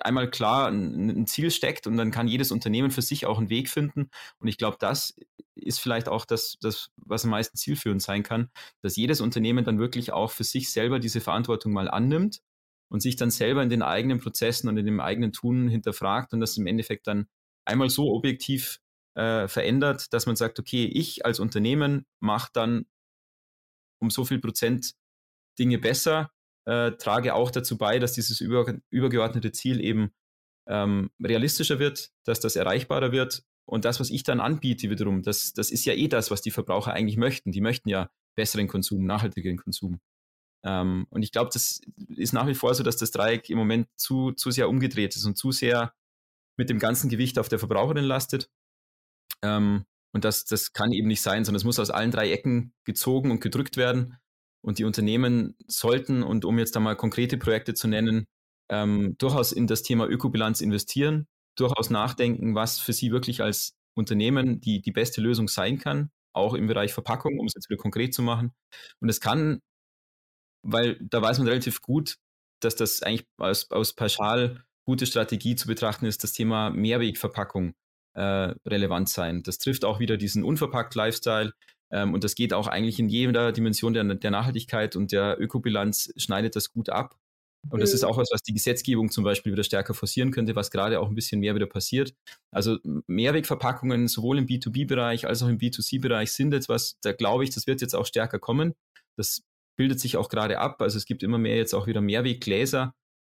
einmal klar ein, Ziel steckt und dann kann jedes Unternehmen für sich auch einen Weg finden. Und ich glaube, das ist vielleicht auch das, das, was am meisten zielführend sein kann, dass jedes Unternehmen dann wirklich auch für sich selber diese Verantwortung mal annimmt und sich dann selber in den eigenen Prozessen und in dem eigenen Tun hinterfragt und das im Endeffekt dann einmal so objektiv äh, verändert, dass man sagt, okay, ich als Unternehmen mache dann um so viel Prozent Dinge besser, äh, trage auch dazu bei, dass dieses über, übergeordnete Ziel eben ähm, realistischer wird, dass das erreichbarer wird. Und das, was ich dann anbiete wiederum, das, das ist ja eh das, was die Verbraucher eigentlich möchten. Die möchten ja besseren Konsum, nachhaltigeren Konsum. Ähm, und ich glaube, das ist nach wie vor so, dass das Dreieck im Moment zu, zu sehr umgedreht ist und zu sehr mit dem ganzen Gewicht auf der Verbraucherin lastet. Ähm, und das, das kann eben nicht sein, sondern es muss aus allen drei Ecken gezogen und gedrückt werden. Und die Unternehmen sollten, und um jetzt da mal konkrete Projekte zu nennen, ähm, durchaus in das Thema Ökobilanz investieren, durchaus nachdenken, was für sie wirklich als Unternehmen die, die beste Lösung sein kann, auch im Bereich Verpackung, um es jetzt wieder konkret zu machen. Und es kann, weil da weiß man relativ gut, dass das eigentlich aus, aus pauschal gute Strategie zu betrachten ist, das Thema Mehrwegverpackung äh, relevant sein. Das trifft auch wieder diesen unverpackt Lifestyle. Ähm, und das geht auch eigentlich in jeder Dimension der, der Nachhaltigkeit und der Ökobilanz schneidet das gut ab. Und das ist mhm. auch was, was die Gesetzgebung zum Beispiel wieder stärker forcieren könnte, was gerade auch ein bisschen mehr wieder passiert. Also Mehrwegverpackungen sowohl im B2B-Bereich als auch im B2C-Bereich sind jetzt was, da glaube ich, das wird jetzt auch stärker kommen. Das bildet sich auch gerade ab. Also es gibt immer mehr jetzt auch wieder Mehrweggläser,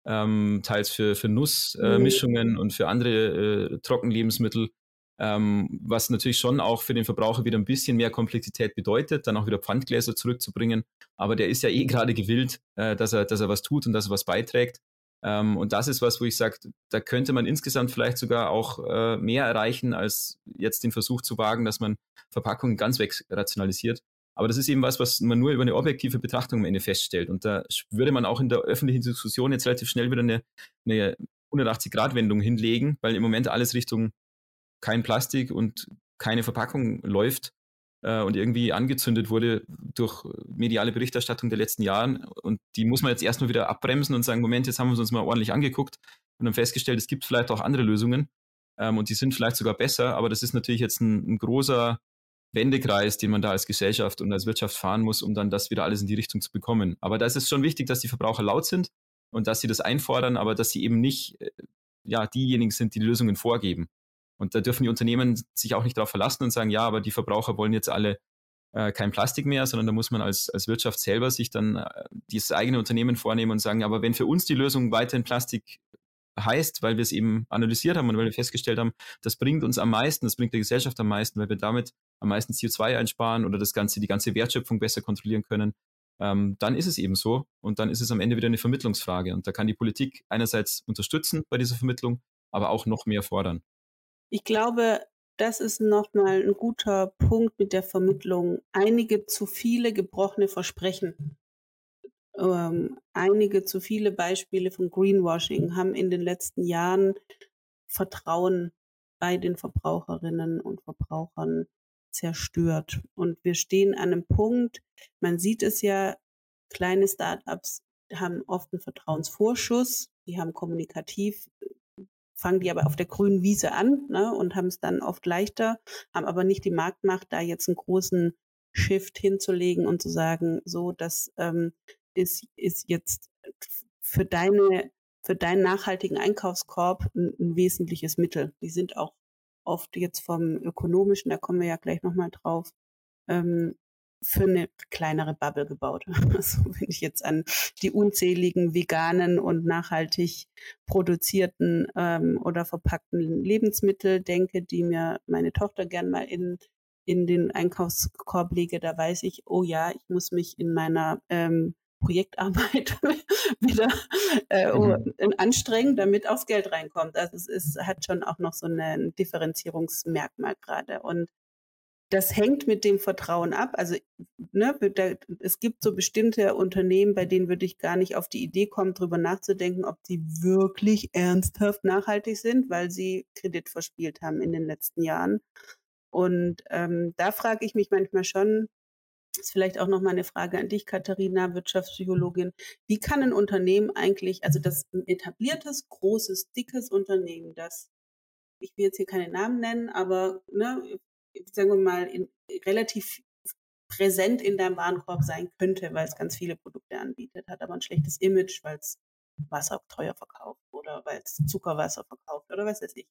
ähm, teils für, für Nussmischungen äh, mhm. und für andere äh, Trockenlebensmittel. ähm, was natürlich schon auch für den Verbraucher wieder ein bisschen mehr Komplexität bedeutet, dann auch wieder Pfandgläser zurückzubringen. Aber der ist ja eh gerade gewillt, äh, dass, er, dass er was tut und dass er was beiträgt. Ähm, und das ist was, wo ich sage, da könnte man insgesamt vielleicht sogar auch äh, mehr erreichen, als jetzt den Versuch zu wagen, dass man Verpackungen ganz weg rationalisiert. Aber das ist eben was, was man nur über eine objektive Betrachtung am Ende feststellt. Und da würde man auch in der öffentlichen Diskussion jetzt relativ schnell wieder eine, eine 180-Grad-Wendung hinlegen, weil im Moment alles Richtung kein Plastik und keine Verpackung läuft äh, und irgendwie angezündet wurde durch mediale Berichterstattung der letzten Jahren. Und die muss man jetzt erstmal wieder abbremsen und sagen, Moment, jetzt haben wir uns mal ordentlich angeguckt und haben festgestellt, es gibt vielleicht auch andere Lösungen ähm, und die sind vielleicht sogar besser, aber das ist natürlich jetzt ein, ein großer Wendekreis, den man da als Gesellschaft und als Wirtschaft fahren muss, um dann das wieder alles in die Richtung zu bekommen. Aber da ist es schon wichtig, dass die Verbraucher laut sind und dass sie das einfordern, aber dass sie eben nicht äh, ja, diejenigen sind, die die Lösungen vorgeben. Und da dürfen die Unternehmen sich auch nicht darauf verlassen und sagen, ja, aber die Verbraucher wollen jetzt alle äh, kein Plastik mehr, sondern da muss man als, als Wirtschaft selber sich dann äh, dieses eigene Unternehmen vornehmen und sagen, aber wenn für uns die Lösung weiterhin Plastik heißt, weil wir es eben analysiert haben und weil wir festgestellt haben, das bringt uns am meisten, das bringt der Gesellschaft am meisten, weil wir damit am meisten CO2 einsparen oder das Ganze, die ganze Wertschöpfung besser kontrollieren können, ähm, dann ist es eben so und dann ist es am Ende wieder eine Vermittlungsfrage. Und da kann die Politik einerseits unterstützen bei dieser Vermittlung, aber auch noch mehr fordern. Ich glaube, das ist nochmal ein guter Punkt mit der Vermittlung. Einige zu viele gebrochene Versprechen. Ähm, einige zu viele Beispiele von Greenwashing haben in den letzten Jahren Vertrauen bei den Verbraucherinnen und Verbrauchern zerstört. Und wir stehen an einem Punkt, man sieht es ja, kleine Startups haben oft einen Vertrauensvorschuss, die haben kommunikativ fangen die aber auf der grünen Wiese an ne, und haben es dann oft leichter, haben aber nicht die Marktmacht, da jetzt einen großen Shift hinzulegen und zu sagen, so, das ähm, ist, ist jetzt für deine, für deinen nachhaltigen Einkaufskorb ein, ein wesentliches Mittel. Die sind auch oft jetzt vom ökonomischen, da kommen wir ja gleich nochmal drauf, ähm, für eine kleinere Bubble gebaut. [LAUGHS] Also wenn ich jetzt an die unzähligen veganen und nachhaltig produzierten ähm, oder verpackten Lebensmittel denke, die mir meine Tochter gern mal in in den Einkaufskorb lege, da weiß ich, oh ja, ich muss mich in meiner ähm, Projektarbeit [LAUGHS] wieder äh, mhm. anstrengen, damit aufs Geld reinkommt. Also es ist, hat schon auch noch so ein Differenzierungsmerkmal gerade. Und das hängt mit dem Vertrauen ab. Also ne, da, es gibt so bestimmte Unternehmen, bei denen würde ich gar nicht auf die Idee kommen, darüber nachzudenken, ob sie wirklich ernsthaft nachhaltig sind, weil sie Kredit verspielt haben in den letzten Jahren. Und ähm, da frage ich mich manchmal schon, ist vielleicht auch noch mal eine Frage an dich, Katharina, Wirtschaftspsychologin. Wie kann ein Unternehmen eigentlich, also das ein etabliertes, großes, dickes Unternehmen, das ich will jetzt hier keine Namen nennen, aber ne, sagen wir mal, in, relativ präsent in deinem Warenkorb sein könnte, weil es ganz viele Produkte anbietet, hat aber ein schlechtes Image, weil es Wasser teuer verkauft oder weil es Zuckerwasser verkauft oder was weiß ich.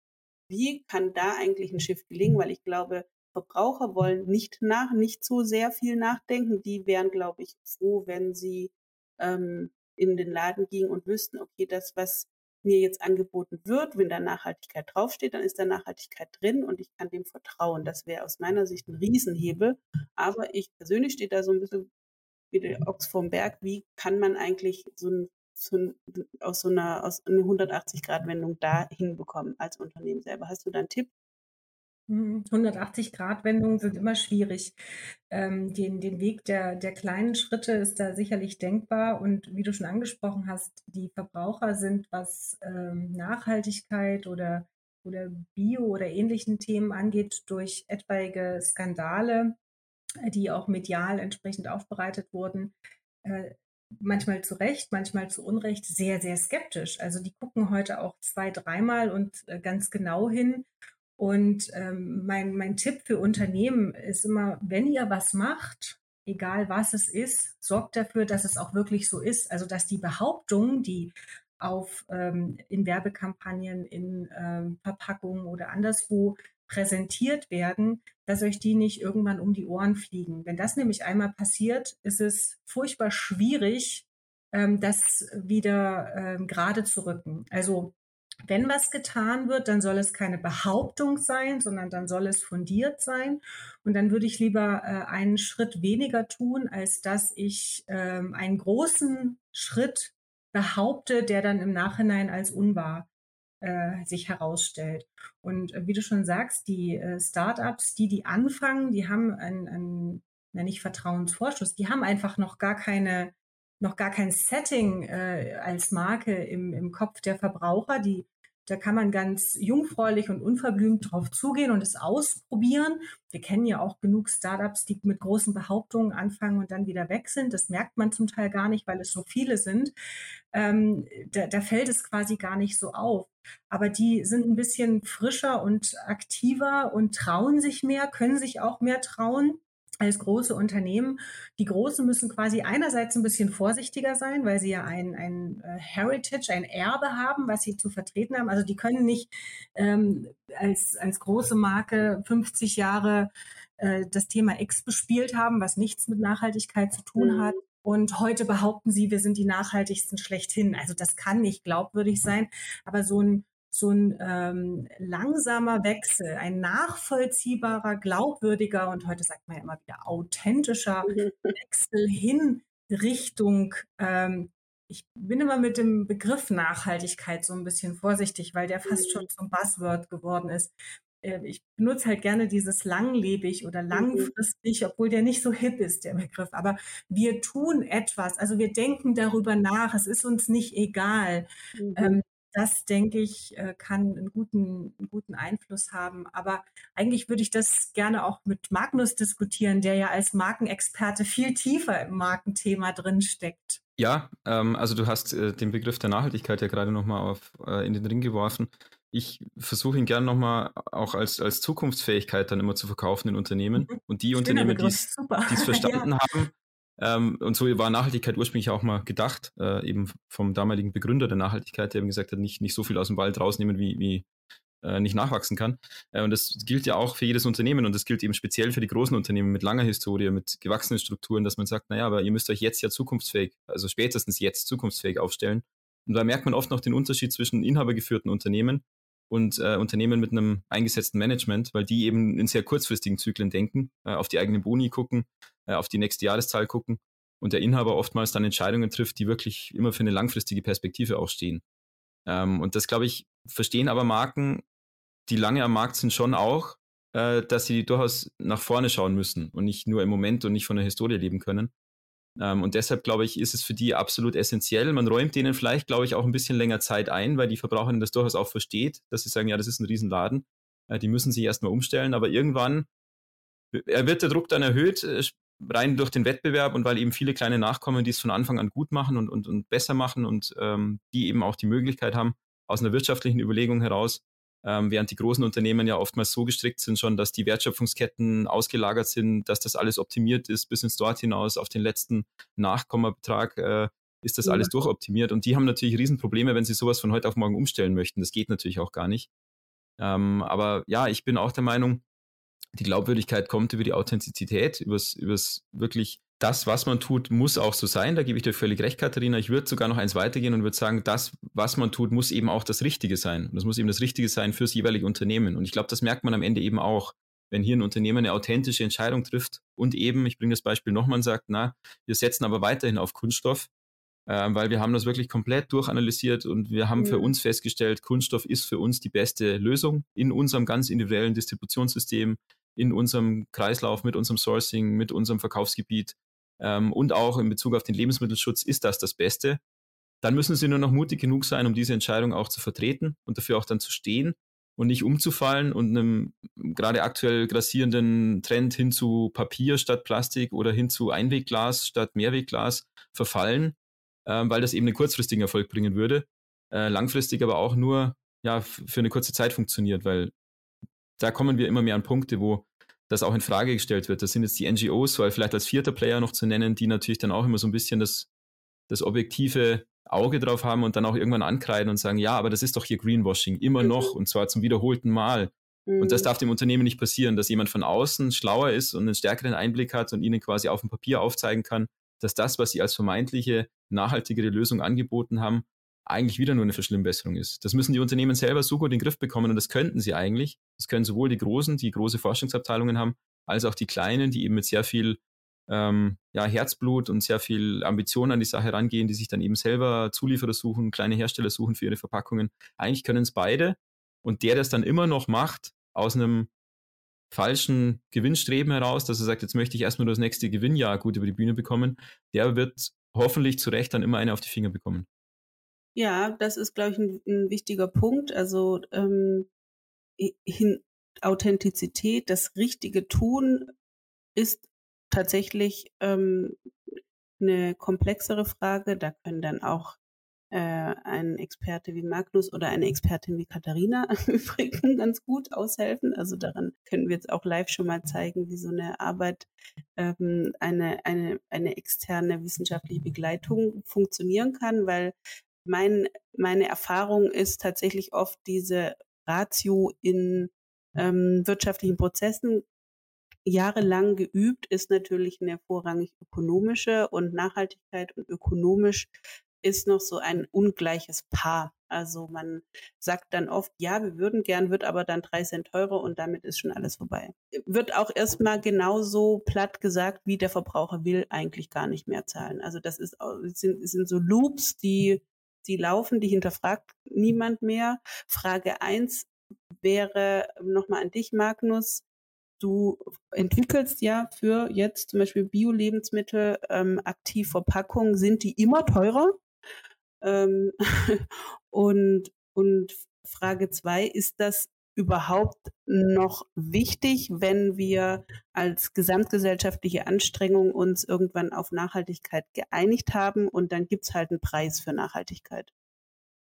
Wie kann da eigentlich ein Shift gelingen? Weil ich glaube, Verbraucher wollen nicht nach, nicht so sehr viel nachdenken. Die wären, glaube ich, froh, wenn sie ähm, in den Laden gingen und wüssten, okay, das, was mir jetzt angeboten wird, wenn da Nachhaltigkeit draufsteht, dann ist da Nachhaltigkeit drin und ich kann dem vertrauen. Das wäre aus meiner Sicht ein Riesenhebel. Aber ich persönlich stehe da so ein bisschen wie der Ochs vom Berg. Wie kann man eigentlich so ein, so aus so einer, aus einer 180-Grad-Wendung da hinbekommen als Unternehmen selber? Hast du da einen Tipp? 180-Grad-Wendungen hm, sind immer schwierig. Ähm, den, den Weg der, der kleinen Schritte ist da sicherlich denkbar. Und wie du schon angesprochen hast, die Verbraucher sind, was ähm, Nachhaltigkeit oder, oder Bio oder ähnlichen Themen angeht, durch etwaige Skandale, die auch medial entsprechend aufbereitet wurden, äh, manchmal zu Recht, manchmal zu Unrecht sehr, sehr skeptisch. Also die gucken heute auch zwei, dreimal und äh, ganz genau hin und ähm, mein, mein Tipp für Unternehmen ist immer, wenn ihr was macht, egal was es ist, sorgt dafür, dass es auch wirklich so ist. Also dass die Behauptungen, die auf ähm, in Werbekampagnen, in ähm, Verpackungen oder anderswo präsentiert werden, dass euch die nicht irgendwann um die Ohren fliegen. Wenn das nämlich einmal passiert, ist es furchtbar schwierig, ähm, das wieder ähm, gerade zu rücken. Also wenn was getan wird, dann soll es keine Behauptung sein, sondern dann soll es fundiert sein. Und dann würde ich lieber äh, einen Schritt weniger tun, als dass ich ähm, einen großen Schritt behaupte, der dann im Nachhinein als unwahr äh, sich herausstellt. Und äh, wie du schon sagst, die äh, Startups, die, die anfangen, die haben einen, einen ja nicht Vertrauensvorschuss, die haben einfach noch gar keine noch gar kein Setting äh, als Marke im, im Kopf der Verbraucher. Die, da kann man ganz jungfräulich und unverblümt drauf zugehen und es ausprobieren. Wir kennen ja auch genug Startups, die mit großen Behauptungen anfangen und dann wieder weg sind. Das merkt man zum Teil gar nicht, weil es so viele sind. Ähm, da, da fällt es quasi gar nicht so auf. Aber die sind ein bisschen frischer und aktiver und trauen sich mehr, können sich auch mehr trauen als große Unternehmen. Die Großen müssen quasi einerseits ein bisschen vorsichtiger sein, weil sie ja ein, ein äh, Heritage, ein Erbe haben, was sie zu vertreten haben. Also die können nicht ähm, als, als große Marke 50 Jahre äh, das Thema X bespielt haben, was nichts mit Nachhaltigkeit zu tun mhm. hat. Und heute behaupten sie, wir sind die nachhaltigsten schlechthin. Also das kann nicht glaubwürdig sein. Aber so ein so ein ähm, langsamer Wechsel, ein nachvollziehbarer, glaubwürdiger und heute sagt man ja immer wieder authentischer mhm. Wechsel hin Richtung, ähm, ich bin immer mit dem Begriff Nachhaltigkeit so ein bisschen vorsichtig, weil der fast schon mhm. zum Buzzword geworden ist. Äh, ich benutze halt gerne dieses langlebig oder mhm. langfristig, obwohl der nicht so hip ist, der Begriff. Aber wir tun etwas, also wir denken darüber nach, es ist uns nicht egal. Mhm. Ähm, das, denke ich, äh, kann einen guten, einen guten Einfluss haben. Aber eigentlich würde ich das gerne auch mit Magnus diskutieren, der ja als Markenexperte viel tiefer im Markenthema drinsteckt. Ja, ähm, also du hast äh, den Begriff der Nachhaltigkeit ja gerade nochmal äh, in den Ring geworfen. Ich versuche ihn gerne nochmal auch als, als Zukunftsfähigkeit dann immer zu verkaufen in Unternehmen. Mhm. Und die Unternehmen, die es [LAUGHS] verstanden ja. haben, ähm, und so war Nachhaltigkeit ursprünglich auch mal gedacht, äh, eben vom damaligen Begründer der Nachhaltigkeit, der eben gesagt hat, nicht, nicht so viel aus dem Wald rausnehmen, wie, wie äh, nicht nachwachsen kann. Äh, und das gilt ja auch für jedes Unternehmen und das gilt eben speziell für die großen Unternehmen mit langer Historie, mit gewachsenen Strukturen, dass man sagt, naja, aber ihr müsst euch jetzt ja zukunftsfähig, also spätestens jetzt zukunftsfähig aufstellen. Und da merkt man oft noch den Unterschied zwischen inhabergeführten Unternehmen und äh, Unternehmen mit einem eingesetzten Management, weil die eben in sehr kurzfristigen Zyklen denken, äh, auf die eigenen Boni gucken, äh, auf die nächste Jahreszahl gucken und der Inhaber oftmals dann Entscheidungen trifft, die wirklich immer für eine langfristige Perspektive auch stehen. Ähm, und das, glaube ich, verstehen aber Marken, die lange am Markt sind, schon auch, äh, dass sie durchaus nach vorne schauen müssen und nicht nur im Moment und nicht von der Historie leben können. Ähm, und deshalb, glaube ich, ist es für die absolut essentiell. Man räumt denen vielleicht, glaube ich, auch ein bisschen länger Zeit ein, weil die Verbraucherin das durchaus auch versteht, dass sie sagen, ja, das ist ein Riesenladen. Äh, die müssen sich erstmal umstellen. Aber irgendwann wird der Druck dann erhöht, äh, rein durch den Wettbewerb und weil eben viele kleine Nachkommen, die es von Anfang an gut machen und, und, und besser machen und ähm, die eben auch die Möglichkeit haben, aus einer wirtschaftlichen Überlegung heraus ähm, während die großen Unternehmen ja oftmals so gestrickt sind schon, dass die Wertschöpfungsketten ausgelagert sind, dass das alles optimiert ist bis ins Dort hinaus auf den letzten Nachkommabetrag äh, ist das ja. alles durchoptimiert. Und die haben natürlich Riesenprobleme, wenn sie sowas von heute auf morgen umstellen möchten. Das geht natürlich auch gar nicht. Ähm, aber ja, ich bin auch der Meinung, die Glaubwürdigkeit kommt über die Authentizität, übers, übers wirklich das, was man tut, muss auch so sein. Da gebe ich dir völlig recht, Katharina. Ich würde sogar noch eins weitergehen und würde sagen, das, was man tut, muss eben auch das Richtige sein. Und das muss eben das Richtige sein fürs jeweilige Unternehmen. Und ich glaube, das merkt man am Ende eben auch, wenn hier ein Unternehmen eine authentische Entscheidung trifft und eben, ich bringe das Beispiel nochmal und sagt, na, wir setzen aber weiterhin auf Kunststoff, äh, weil wir haben das wirklich komplett durchanalysiert und wir haben mhm. für uns festgestellt, Kunststoff ist für uns die beste Lösung in unserem ganz individuellen Distributionssystem, in unserem Kreislauf, mit unserem Sourcing, mit unserem Verkaufsgebiet ähm, und auch in Bezug auf den Lebensmittelschutz ist das das Beste, dann müssen sie nur noch mutig genug sein, um diese Entscheidung auch zu vertreten und dafür auch dann zu stehen und nicht umzufallen und einem gerade aktuell grassierenden Trend hin zu Papier statt Plastik oder hin zu Einwegglas statt Mehrwegglas verfallen, äh, weil das eben einen kurzfristigen Erfolg bringen würde, äh, langfristig aber auch nur ja, für eine kurze Zeit funktioniert, weil da kommen wir immer mehr an Punkte, wo das auch in Frage gestellt wird. Das sind jetzt die NGOs, weil vielleicht als vierter Player noch zu nennen, die natürlich dann auch immer so ein bisschen das, das objektive Auge drauf haben und dann auch irgendwann ankreiden und sagen, ja, aber das ist doch hier Greenwashing, immer mhm. noch und zwar zum wiederholten Mal. Mhm. Und das mhm. darf dem Unternehmen nicht passieren, dass jemand von außen schlauer ist und einen stärkeren Einblick hat und ihnen quasi auf dem Papier aufzeigen kann, dass das, was sie als vermeintliche nachhaltigere Lösung angeboten haben, eigentlich wieder nur eine Verschlimmbesserung ist. Das müssen die Unternehmen selber so gut in den Griff bekommen und das könnten sie eigentlich. Das können sowohl die Großen, die große Forschungsabteilungen haben, als auch die Kleinen, die eben mit sehr viel ähm, ja, Herzblut und sehr viel Ambition an die Sache rangehen, die sich dann eben selber Zulieferer suchen, kleine Hersteller suchen für ihre Verpackungen. Eigentlich können es beide. Und der, der es dann immer noch macht, aus einem falschen Gewinnstreben heraus, dass er sagt, jetzt möchte ich erstmal das nächste Gewinnjahr gut über die Bühne bekommen, der wird hoffentlich zu Recht dann immer eine auf die Finger bekommen. Ja, das ist, glaube ich, ein, ein, wichtiger Punkt. Also ähm, hin, Authentizität, das richtige Tun ist tatsächlich ähm, eine komplexere Frage. Da können dann auch äh, ein Experte wie Magnus oder eine Expertin wie Katharina [LAUGHS] übrigens ganz gut aushelfen. Also daran können wir jetzt auch live schon mal zeigen, wie so eine Arbeit, ähm, eine, eine, eine externe wissenschaftliche Begleitung funktionieren kann, weil mein, meine Erfahrung ist tatsächlich oft diese Ratio in ähm, wirtschaftlichen Prozessen jahrelang geübt, ist natürlich eine vorrangig ökonomische und Nachhaltigkeit und ökonomisch ist noch so ein ungleiches Paar. Also man sagt dann oft, ja, wir würden gern, wird aber dann drei Cent teurer und damit ist schon alles vorbei. Wird auch erstmal genauso platt gesagt, wie der Verbraucher will eigentlich gar nicht mehr zahlen. Also das ist, sind, sind so Loops, die, die laufen, die hinterfragt niemand mehr. Frage eins wäre nochmal an dich, Magnus. Du entwickelst ja für jetzt zum Beispiel Bio-Lebensmittel ähm, Aktivverpackungen. Sind die immer teurer? Ähm, [LAUGHS] und, und Frage zwei, ist das überhaupt noch wichtig, wenn wir als gesamtgesellschaftliche Anstrengung uns irgendwann auf Nachhaltigkeit geeinigt haben und dann gibt es halt einen Preis für Nachhaltigkeit?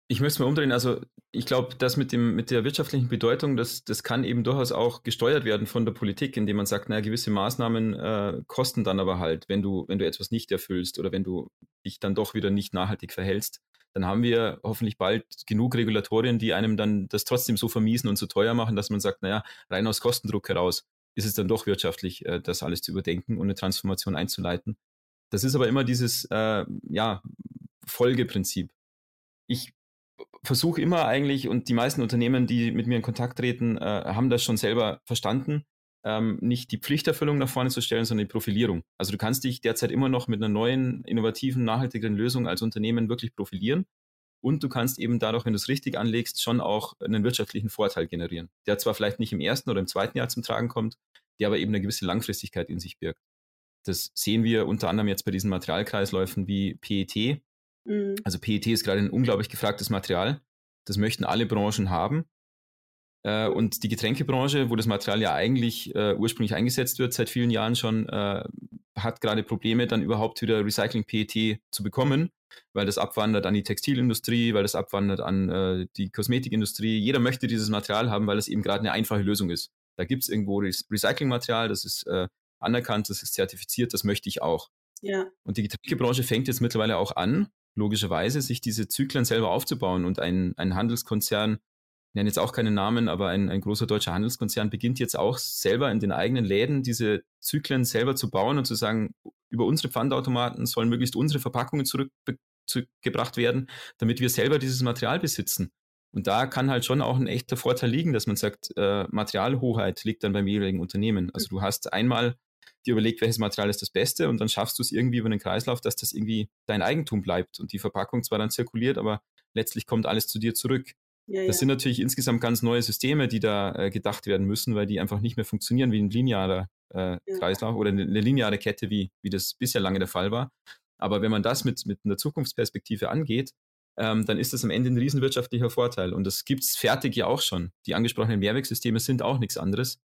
Ich möchte es mal umdrehen. Also ich glaube, das mit, dem, mit der wirtschaftlichen Bedeutung, das, das kann eben durchaus auch gesteuert werden von der Politik, indem man sagt, naja, gewisse Maßnahmen äh, kosten dann aber halt, wenn du, wenn du etwas nicht erfüllst oder wenn du dich dann doch wieder nicht nachhaltig verhältst. Dann haben wir hoffentlich bald genug Regulatorien, die einem dann das trotzdem so vermiesen und so teuer machen, dass man sagt, naja, rein aus Kostendruck heraus ist es dann doch wirtschaftlich, äh, das alles zu überdenken und eine Transformation einzuleiten. Das ist aber immer dieses äh, ja, Folgeprinzip. Ich versuche immer eigentlich, und die meisten Unternehmen, die mit mir in Kontakt treten, äh, haben das schon selber verstanden, ähm, nicht die Pflichterfüllung nach vorne zu stellen, sondern die Profilierung. Also du kannst dich derzeit immer noch mit einer neuen, innovativen, nachhaltigeren Lösung als Unternehmen wirklich profilieren. Und du kannst eben dadurch, wenn du es richtig anlegst, schon auch einen wirtschaftlichen Vorteil generieren, der zwar vielleicht nicht im ersten oder im zweiten Jahr zum Tragen kommt, der aber eben eine gewisse Langfristigkeit in sich birgt. Das sehen wir unter anderem jetzt bei diesen Materialkreisläufen wie PET, Mhm. Also PET ist gerade ein unglaublich gefragtes Material. Das möchten alle Branchen haben. Äh, und die Getränkebranche, wo das Material ja eigentlich äh, ursprünglich eingesetzt wird, seit vielen Jahren schon, äh, hat gerade Probleme, dann überhaupt wieder Recycling-PET zu bekommen, weil das abwandert an die Textilindustrie, weil das abwandert an äh, die Kosmetikindustrie. Jeder möchte dieses Material haben, weil es eben gerade eine einfache Lösung ist. Da gibt es irgendwo Recyclingmaterial, das ist äh, anerkannt, das ist zertifiziert, das möchte ich auch. Ja. Und die Getränkebranche fängt jetzt mittlerweile auch an, logischerweise, sich diese Zyklen selber aufzubauen. Und ein, ein Handelskonzern, nenne jetzt auch keinen Namen, aber ein, ein großer deutscher Handelskonzern beginnt jetzt auch selber in den eigenen Läden diese Zyklen selber zu bauen und zu sagen, über unsere Pfandautomaten sollen möglichst unsere Verpackungen zurückgebracht werden, damit wir selber dieses Material besitzen. Und da kann halt schon auch ein echter Vorteil liegen, dass man sagt, äh, Materialhoheit liegt dann beim jeweiligen Unternehmen. Also du hast einmal dir überlegt, welches Material ist das Beste und dann schaffst du es irgendwie über den Kreislauf, dass das irgendwie dein Eigentum bleibt und die Verpackung zwar dann zirkuliert, aber letztlich kommt alles zu dir zurück. Ja, das ja. sind natürlich insgesamt ganz neue Systeme, die da äh, gedacht werden müssen, weil die einfach nicht mehr funktionieren wie ein linearer äh, ja. Kreislauf oder eine, eine lineare Kette, wie, wie das bisher lange der Fall war. Aber wenn man das mit, mit einer Zukunftsperspektive angeht, ähm, dann ist das am Ende ein riesenwirtschaftlicher Vorteil. Und das gibt es fertig ja auch schon. Die angesprochenen Mehrwegsysteme sind auch nichts anderes.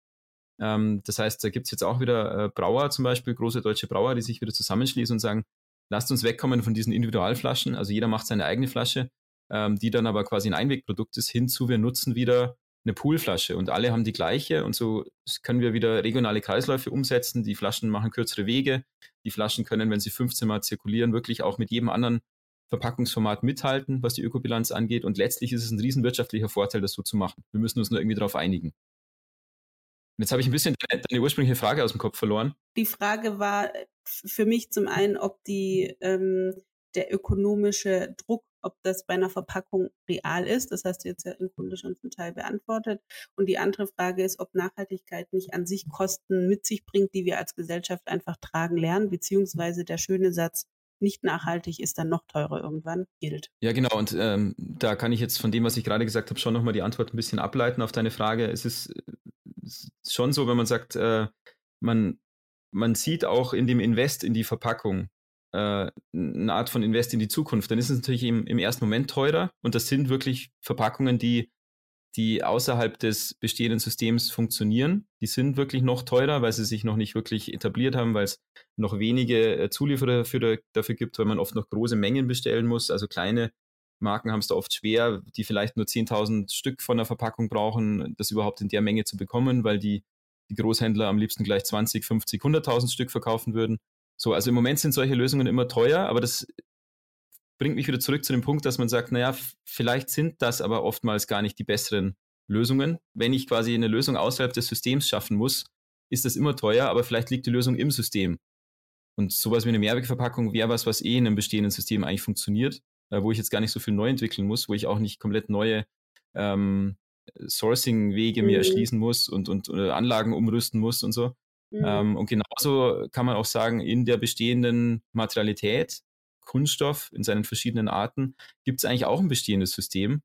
Ähm, das heißt, da gibt es jetzt auch wieder äh, Brauer zum Beispiel, große deutsche Brauer, die sich wieder zusammenschließen und sagen, lasst uns wegkommen von diesen Individualflaschen. Also jeder macht seine eigene Flasche, ähm, die dann aber quasi ein Einwegprodukt ist, hinzu, wir nutzen wieder eine Poolflasche und alle haben die gleiche und so können wir wieder regionale Kreisläufe umsetzen. Die Flaschen machen kürzere Wege. Die Flaschen können, wenn sie 15 Mal zirkulieren, wirklich auch mit jedem anderen Verpackungsformat mithalten, was die Ökobilanz angeht. Und letztlich ist es ein riesenwirtschaftlicher Vorteil, das so zu machen. Wir müssen uns nur irgendwie darauf einigen. Und jetzt habe ich ein bisschen deine, deine, ursprüngliche Frage aus dem Kopf verloren. Die Frage war für mich zum einen, ob die, ähm, der ökonomische Druck ob das bei einer Verpackung real ist. Das hast du jetzt ja im Grunde schon zum Teil beantwortet. Und die andere Frage ist, ob Nachhaltigkeit nicht an sich Kosten mit sich bringt, die wir als Gesellschaft einfach tragen lernen, beziehungsweise der schöne Satz, nicht nachhaltig ist dann noch teurer irgendwann, gilt. Ja, genau. Und ähm, da kann ich jetzt von dem, was ich gerade gesagt habe, schon nochmal die Antwort ein bisschen ableiten auf deine Frage. Es ist, schon so, wenn man sagt, äh, man, man sieht auch in dem Invest in die Verpackung äh, eine Art von Invest in die Zukunft, dann ist es natürlich im, im ersten Moment teurer und das sind wirklich Verpackungen, die die außerhalb des bestehenden Systems funktionieren. Die sind wirklich noch teurer, weil sie sich noch nicht wirklich etabliert haben, weil es noch wenige äh, Zulieferer für, dafür gibt, weil man oft noch große Mengen bestellen muss. Also kleine Marken haben es da oft schwer, die vielleicht nur 10.000 Stück von der Verpackung brauchen, das überhaupt in der Menge zu bekommen, weil die, die Großhändler am liebsten gleich 20, 50, 100.000 Stück verkaufen würden. So, also im Moment sind solche Lösungen immer teuer, aber das bringt mich wieder zurück zu dem Punkt, dass man sagt, naja, vielleicht sind das aber oftmals gar nicht die besseren Lösungen. Wenn ich quasi eine Lösung außerhalb des Systems schaffen muss, ist das immer teuer, aber vielleicht liegt die Lösung im System. Und sowas wie eine Mehrwegverpackung wäre was, was eh in einem bestehenden System eigentlich funktioniert, äh, wo ich jetzt gar nicht so viel neu entwickeln muss, wo ich auch nicht komplett neue ähm, Sourcing-Wege mhm. mir erschließen muss und, und äh, Anlagen umrüsten muss und so. Mhm. Ähm, und genauso kann man auch sagen, in der bestehenden Materialität Kunststoff in seinen verschiedenen Arten, gibt es eigentlich auch ein bestehendes System.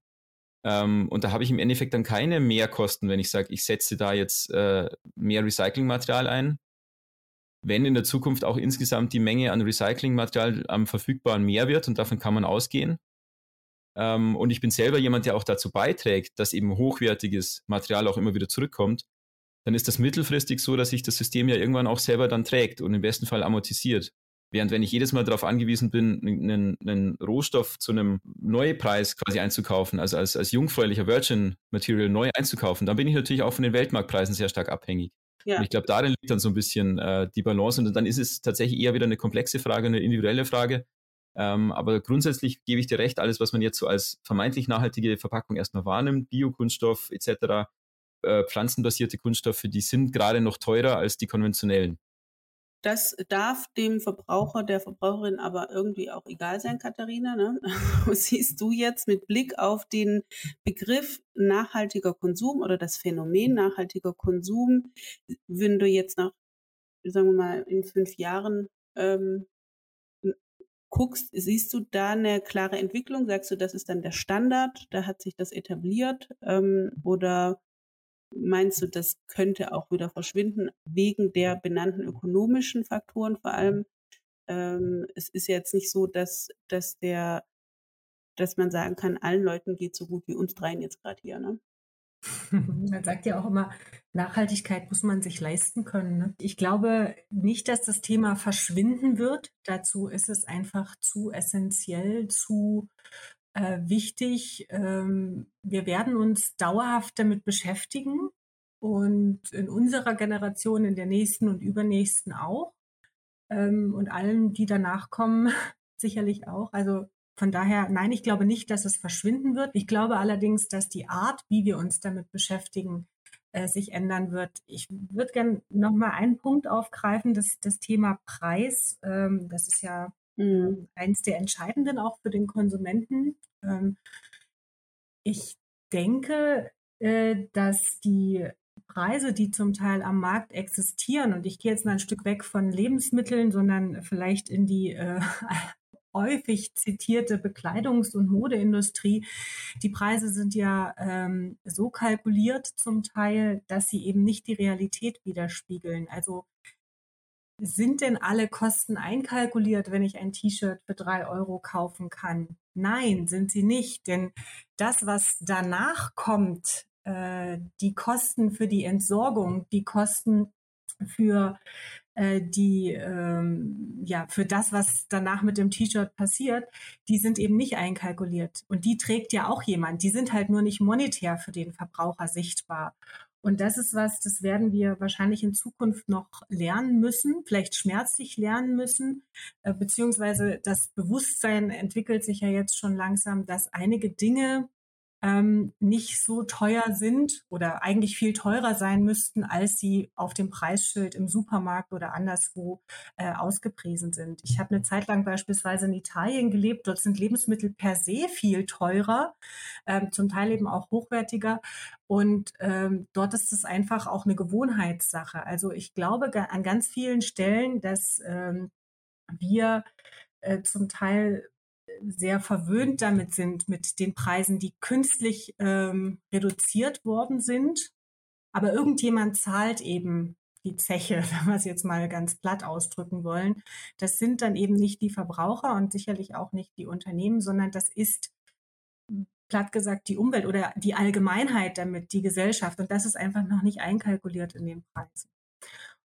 Ähm, und da habe ich im Endeffekt dann keine Mehrkosten, wenn ich sage, ich setze da jetzt äh, mehr Recyclingmaterial ein. Wenn in der Zukunft auch insgesamt die Menge an Recyclingmaterial am verfügbaren mehr wird und davon kann man ausgehen. Ähm, und ich bin selber jemand, der auch dazu beiträgt, dass eben hochwertiges Material auch immer wieder zurückkommt, dann ist das mittelfristig so, dass sich das System ja irgendwann auch selber dann trägt und im besten Fall amortisiert. Während wenn ich jedes Mal darauf angewiesen bin, einen, einen Rohstoff zu einem Neupreis quasi einzukaufen, also als, als jungfräulicher Virgin Material neu einzukaufen, dann bin ich natürlich auch von den Weltmarktpreisen sehr stark abhängig. Ja. Und ich glaube, darin liegt dann so ein bisschen äh, die Balance. Und dann ist es tatsächlich eher wieder eine komplexe Frage, eine individuelle Frage. Ähm, aber grundsätzlich gebe ich dir recht, alles, was man jetzt so als vermeintlich nachhaltige Verpackung erstmal wahrnimmt, Biokunststoff etc., äh, pflanzenbasierte Kunststoffe, die sind gerade noch teurer als die konventionellen. Das darf dem Verbraucher, der Verbraucherin aber irgendwie auch egal sein, Katharina. Ne? [LAUGHS] Siehst du jetzt mit Blick auf den Begriff nachhaltiger Konsum oder das Phänomen nachhaltiger Konsum, wenn du jetzt nach, sagen wir mal, in fünf Jahren ähm, guckst, siehst du da eine klare Entwicklung? Sagst du, das ist dann der Standard, da hat sich das etabliert? Ähm, oder meinst du, das könnte auch wieder verschwinden wegen der benannten ökonomischen Faktoren vor allem? Ähm, es ist jetzt nicht so, dass, dass der, dass man sagen kann, allen Leuten geht so gut wie uns dreien jetzt gerade hier, ne? [LAUGHS] Man sagt ja auch immer, Nachhaltigkeit muss man sich leisten können. Ne? Ich glaube nicht, dass das Thema verschwinden wird. Dazu ist es einfach zu essentiell, zu äh, wichtig. Ähm, wir werden uns dauerhaft damit beschäftigen und in unserer Generation, in der nächsten und übernächsten auch ähm, und allen, die danach kommen, [LAUGHS] sicherlich auch. Also von daher, nein, ich glaube nicht, dass es verschwinden wird. Ich glaube allerdings, dass die Art, wie wir uns damit beschäftigen, äh, sich ändern wird. Ich würde gerne noch mal einen Punkt aufgreifen, das, das Thema Preis. Ähm, das ist ja Mhm. Eins der entscheidenden auch für den Konsumenten. Ähm, ich denke, äh, dass die Preise, die zum Teil am Markt existieren, und ich gehe jetzt mal ein Stück weg von Lebensmitteln, sondern vielleicht in die äh, [LAUGHS] häufig zitierte Bekleidungs- und Modeindustrie. Die Preise sind ja ähm, so kalkuliert zum Teil, dass sie eben nicht die Realität widerspiegeln. Also sind denn alle Kosten einkalkuliert, wenn ich ein T-Shirt für drei Euro kaufen kann? Nein, sind sie nicht. Denn das, was danach kommt, äh, die Kosten für die Entsorgung, die Kosten für äh, die ähm, ja für das, was danach mit dem T-Shirt passiert, die sind eben nicht einkalkuliert und die trägt ja auch jemand. Die sind halt nur nicht monetär für den Verbraucher sichtbar. Und das ist was, das werden wir wahrscheinlich in Zukunft noch lernen müssen, vielleicht schmerzlich lernen müssen, äh, beziehungsweise das Bewusstsein entwickelt sich ja jetzt schon langsam, dass einige Dinge ähm, nicht so teuer sind oder eigentlich viel teurer sein müssten, als sie auf dem Preisschild im Supermarkt oder anderswo äh, ausgepriesen sind. Ich habe eine Zeit lang beispielsweise in Italien gelebt. Dort sind Lebensmittel per se viel teurer, ähm, zum Teil eben auch hochwertiger. Und ähm, dort ist es einfach auch eine Gewohnheitssache. Also ich glaube an ganz vielen Stellen, dass ähm, wir äh, zum Teil sehr verwöhnt damit sind, mit den Preisen, die künstlich ähm, reduziert worden sind. Aber irgendjemand zahlt eben die Zeche, [LAUGHS] wenn wir es jetzt mal ganz platt ausdrücken wollen. Das sind dann eben nicht die Verbraucher und sicherlich auch nicht die Unternehmen, sondern das ist platt gesagt die Umwelt oder die Allgemeinheit damit, die Gesellschaft. Und das ist einfach noch nicht einkalkuliert in den Preisen.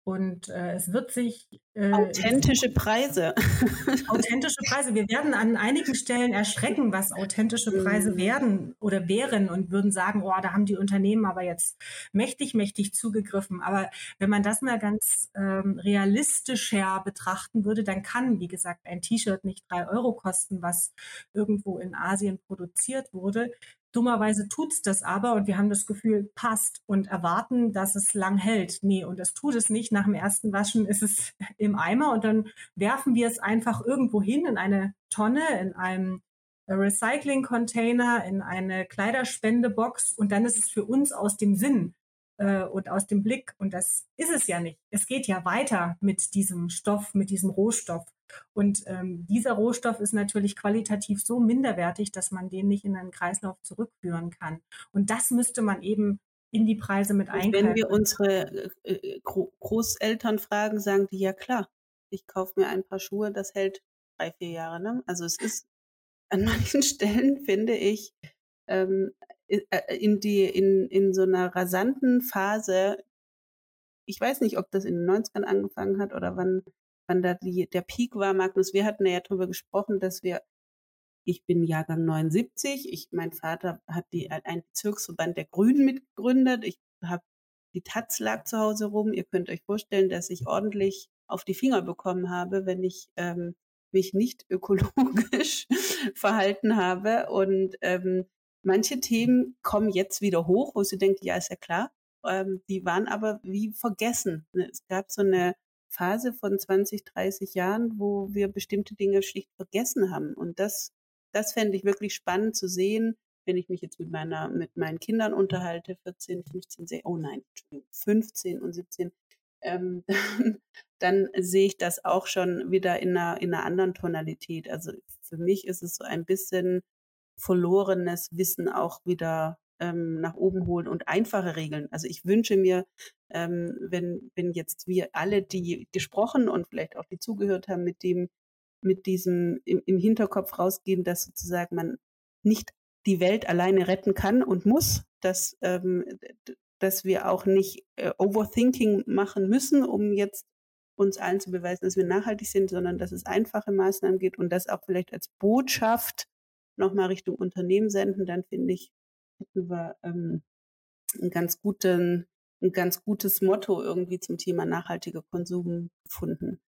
Und äh, es wird sich. Äh, authentische Preise. [LAUGHS] authentische Preise. Wir werden an einigen Stellen erschrecken, was authentische Preise mhm. werden oder wären und würden sagen, oh, da haben die Unternehmen aber jetzt mächtig, mächtig zugegriffen. Aber wenn man das mal ganz ähm, realistischer betrachten würde, dann kann, wie gesagt, ein T-Shirt nicht drei Euro kosten, was irgendwo in Asien produziert wurde. Dummerweise tut's das aber und wir haben das Gefühl, passt und erwarten, dass es lang hält. Nee, und das tut es nicht. Nach dem ersten Waschen ist es [LAUGHS] im Eimer und dann werfen wir es einfach irgendwo hin in eine Tonne, in einem Recycling-Container, in eine Kleiderspendebox und dann ist es für uns aus dem Sinn äh, und aus dem Blick. Und das ist es ja nicht. Es geht ja weiter mit diesem Stoff, mit diesem Rohstoff. Und ähm, dieser Rohstoff ist natürlich qualitativ so minderwertig, dass man den nicht in einen Kreislauf zurückführen kann. Und das müsste man eben in die Preise mit einkalkulieren. Wenn wir unsere äh, äh Großeltern fragen, sagen die ja klar, ich kaufe mir ein paar Schuhe, das hält drei, vier Jahre. Ne? Also es ist [LAUGHS] an manchen Stellen, finde ich, ähm, äh, in, die, in, in so einer rasanten Phase, ich weiß nicht, ob das in den 90ern angefangen hat oder wann wann da die, der Peak war, Magnus. Wir hatten ja darüber gesprochen, dass wir, ich bin Jahrgang 79, ich, mein Vater hat die, ein Bezirksverband der Grünen mitgegründet. Ich habe die Taz lag zu Hause rum. Ihr könnt euch vorstellen, dass ich ordentlich auf die Finger bekommen habe, wenn ich ähm, mich nicht [LAUGHS] ökologisch verhalten habe. Und ähm, manche Themen kommen jetzt wieder hoch, wo sie denken, ja, ist ja klar. Ähm, die waren aber wie vergessen. Es gab so eine Phase von 20, 30 Jahren, wo wir bestimmte Dinge schlicht vergessen haben. Und das, das fände ich wirklich spannend zu sehen, wenn ich mich jetzt mit meiner, mit meinen Kindern unterhalte, 14, 15, oh nein, 15 und 17, ähm, dann, [LAUGHS] dann sehe ich das auch schon wieder in einer, in einer anderen Tonalität. Also für mich ist es so ein bisschen verlorenes Wissen auch wieder ähm, nach oben holen und einfache Regeln. Also ich wünsche mir, ähm, wenn, wenn jetzt wir alle, die gesprochen und vielleicht auch die zugehört haben, mit dem, mit diesem im, im Hinterkopf rausgeben, dass sozusagen man nicht die Welt alleine retten kann und muss, dass, ähm, dass wir auch nicht äh, Overthinking machen müssen, um jetzt uns allen zu beweisen, dass wir nachhaltig sind, sondern dass es einfache Maßnahmen gibt und das auch vielleicht als Botschaft nochmal Richtung Unternehmen senden, dann finde ich, wir ähm, einen ganz guten, ein ganz gutes Motto irgendwie zum Thema nachhaltiger Konsum gefunden.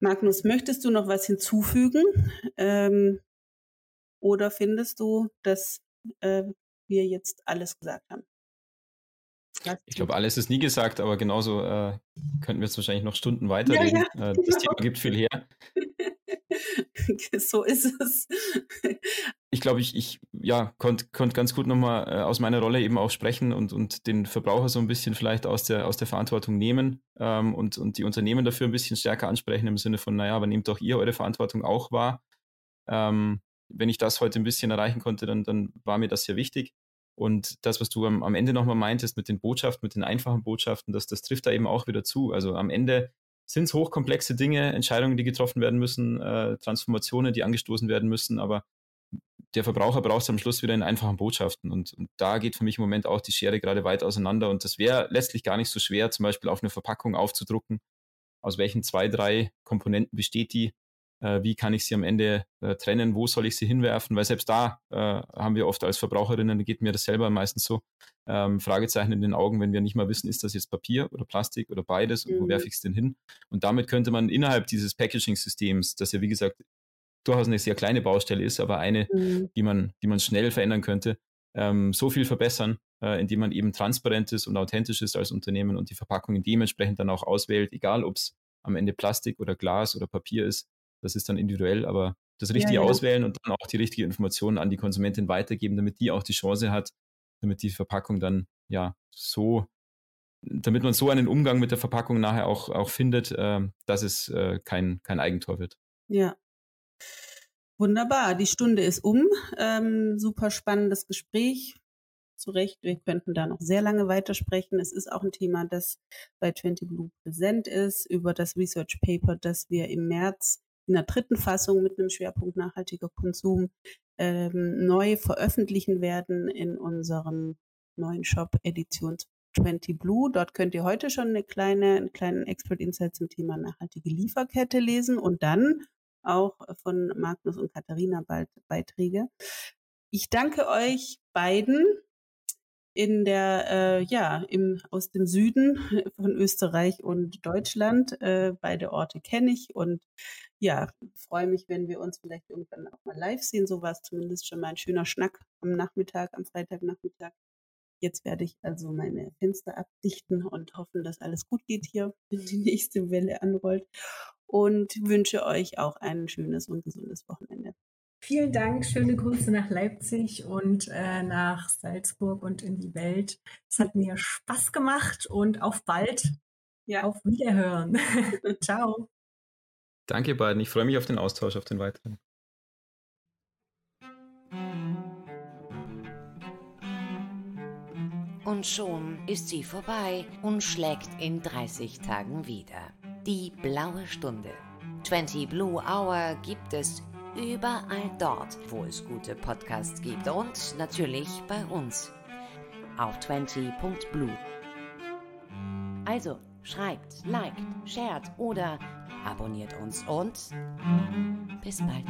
Magnus, möchtest du noch was hinzufügen? Ähm, oder findest du, dass äh, wir jetzt alles gesagt haben? Ich glaube, alles ist nie gesagt, aber genauso äh, könnten wir jetzt wahrscheinlich noch Stunden weiterreden. Ja, ja, äh, [LAUGHS] das Thema gibt viel her. [LAUGHS] so ist es. ich glaube, ich, ich ja, konnte konnt ganz gut nochmal äh, aus meiner Rolle eben auch sprechen und, und den Verbraucher so ein bisschen vielleicht aus der, aus der Verantwortung nehmen ähm, und, und die Unternehmen dafür ein bisschen stärker ansprechen im Sinne von, naja, aber nehmt doch ihr eure Verantwortung auch wahr. Ähm, wenn ich das heute ein bisschen erreichen konnte, dann, dann war mir das sehr wichtig. Und das, was du am, am Ende nochmal meintest mit den Botschaften, mit den einfachen Botschaften, das, das trifft da eben auch wieder zu. Also am Ende sind es hochkomplexe Dinge, Entscheidungen, die getroffen werden müssen, äh, Transformationen, die angestoßen werden müssen, aber der Verbraucher braucht es am Schluss wieder in einfachen Botschaften. Und, und, da geht für mich im Moment auch die Schere gerade weit auseinander. Und das wäre letztlich gar nicht so schwer, zum Beispiel auf eine Verpackung aufzudrucken, aus welchen zwei, drei Komponenten besteht die, äh, wie kann ich sie am Ende äh, trennen, wo soll ich sie hinwerfen, weil selbst da äh, haben wir oft als Verbraucherinnen, geht mir das selber meistens so, ähm, Fragezeichen in den Augen, wenn wir nicht mal wissen, ist das jetzt Papier oder Plastik oder beides und mhm. wo werfe ich es denn hin? Und damit könnte man innerhalb dieses Packaging-Systems, das ja wie gesagt durchaus eine sehr kleine Baustelle ist, aber eine, mhm. die, man, die man schnell verändern könnte, ähm, so viel verbessern, äh, indem man eben transparent ist und authentisch ist als Unternehmen und die Verpackungen dementsprechend dann auch auswählt, egal ob es am Ende Plastik oder Glas oder Papier ist. Das ist dann individuell, aber das Richtige ja, ja. auswählen und dann auch die richtige Information an die Konsumentin weitergeben, damit die auch die Chance hat, damit die Verpackung dann ja so, damit man so einen Umgang mit der Verpackung nachher auch, auch findet, äh, dass es äh, kein, kein Eigentor wird. Ja. Wunderbar, die Stunde ist um. Ähm, super spannendes Gespräch. Zu Recht, wir könnten da noch sehr lange weitersprechen. Es ist auch ein Thema, das bei 20 Blue präsent ist, über das Research Paper, das wir im März in der dritten Fassung mit einem Schwerpunkt nachhaltiger Konsum ähm, neu veröffentlichen werden in unserem neuen Shop Edition 20 Blue. Dort könnt ihr heute schon eine kleine, einen kleinen Expert Insight zum Thema nachhaltige Lieferkette lesen und dann auch von Magnus und Katharina bald Beiträge. Ich danke euch beiden in der, äh, ja, im, aus dem Süden [LAUGHS] von Österreich und Deutschland. Äh, beide Orte kenne ich und ja, freue mich, wenn wir uns vielleicht irgendwann auch mal live sehen. So war es zumindest schon mal ein schöner Schnack am Nachmittag, am Freitagnachmittag. Jetzt werde ich also meine Fenster abdichten und hoffen, dass alles gut geht hier, [LAUGHS] wenn die nächste Welle anrollt. Und wünsche euch auch ein schönes und gesundes Wochenende. Vielen Dank, schöne Grüße nach Leipzig und äh, nach Salzburg und in die Welt. Es hat mir Spaß gemacht und auf bald. Ja. Auf Wiederhören. [LAUGHS] Ciao. Danke beiden. Ich freue mich auf den Austausch, auf den weiteren. Und schon ist sie vorbei und schlägt in 30 Tagen wieder. Die blaue Stunde. 20 Blue Hour gibt es überall dort, wo es gute Podcasts gibt und natürlich bei uns auf 20.blue. Also schreibt, liked, shared oder abonniert uns und bis bald.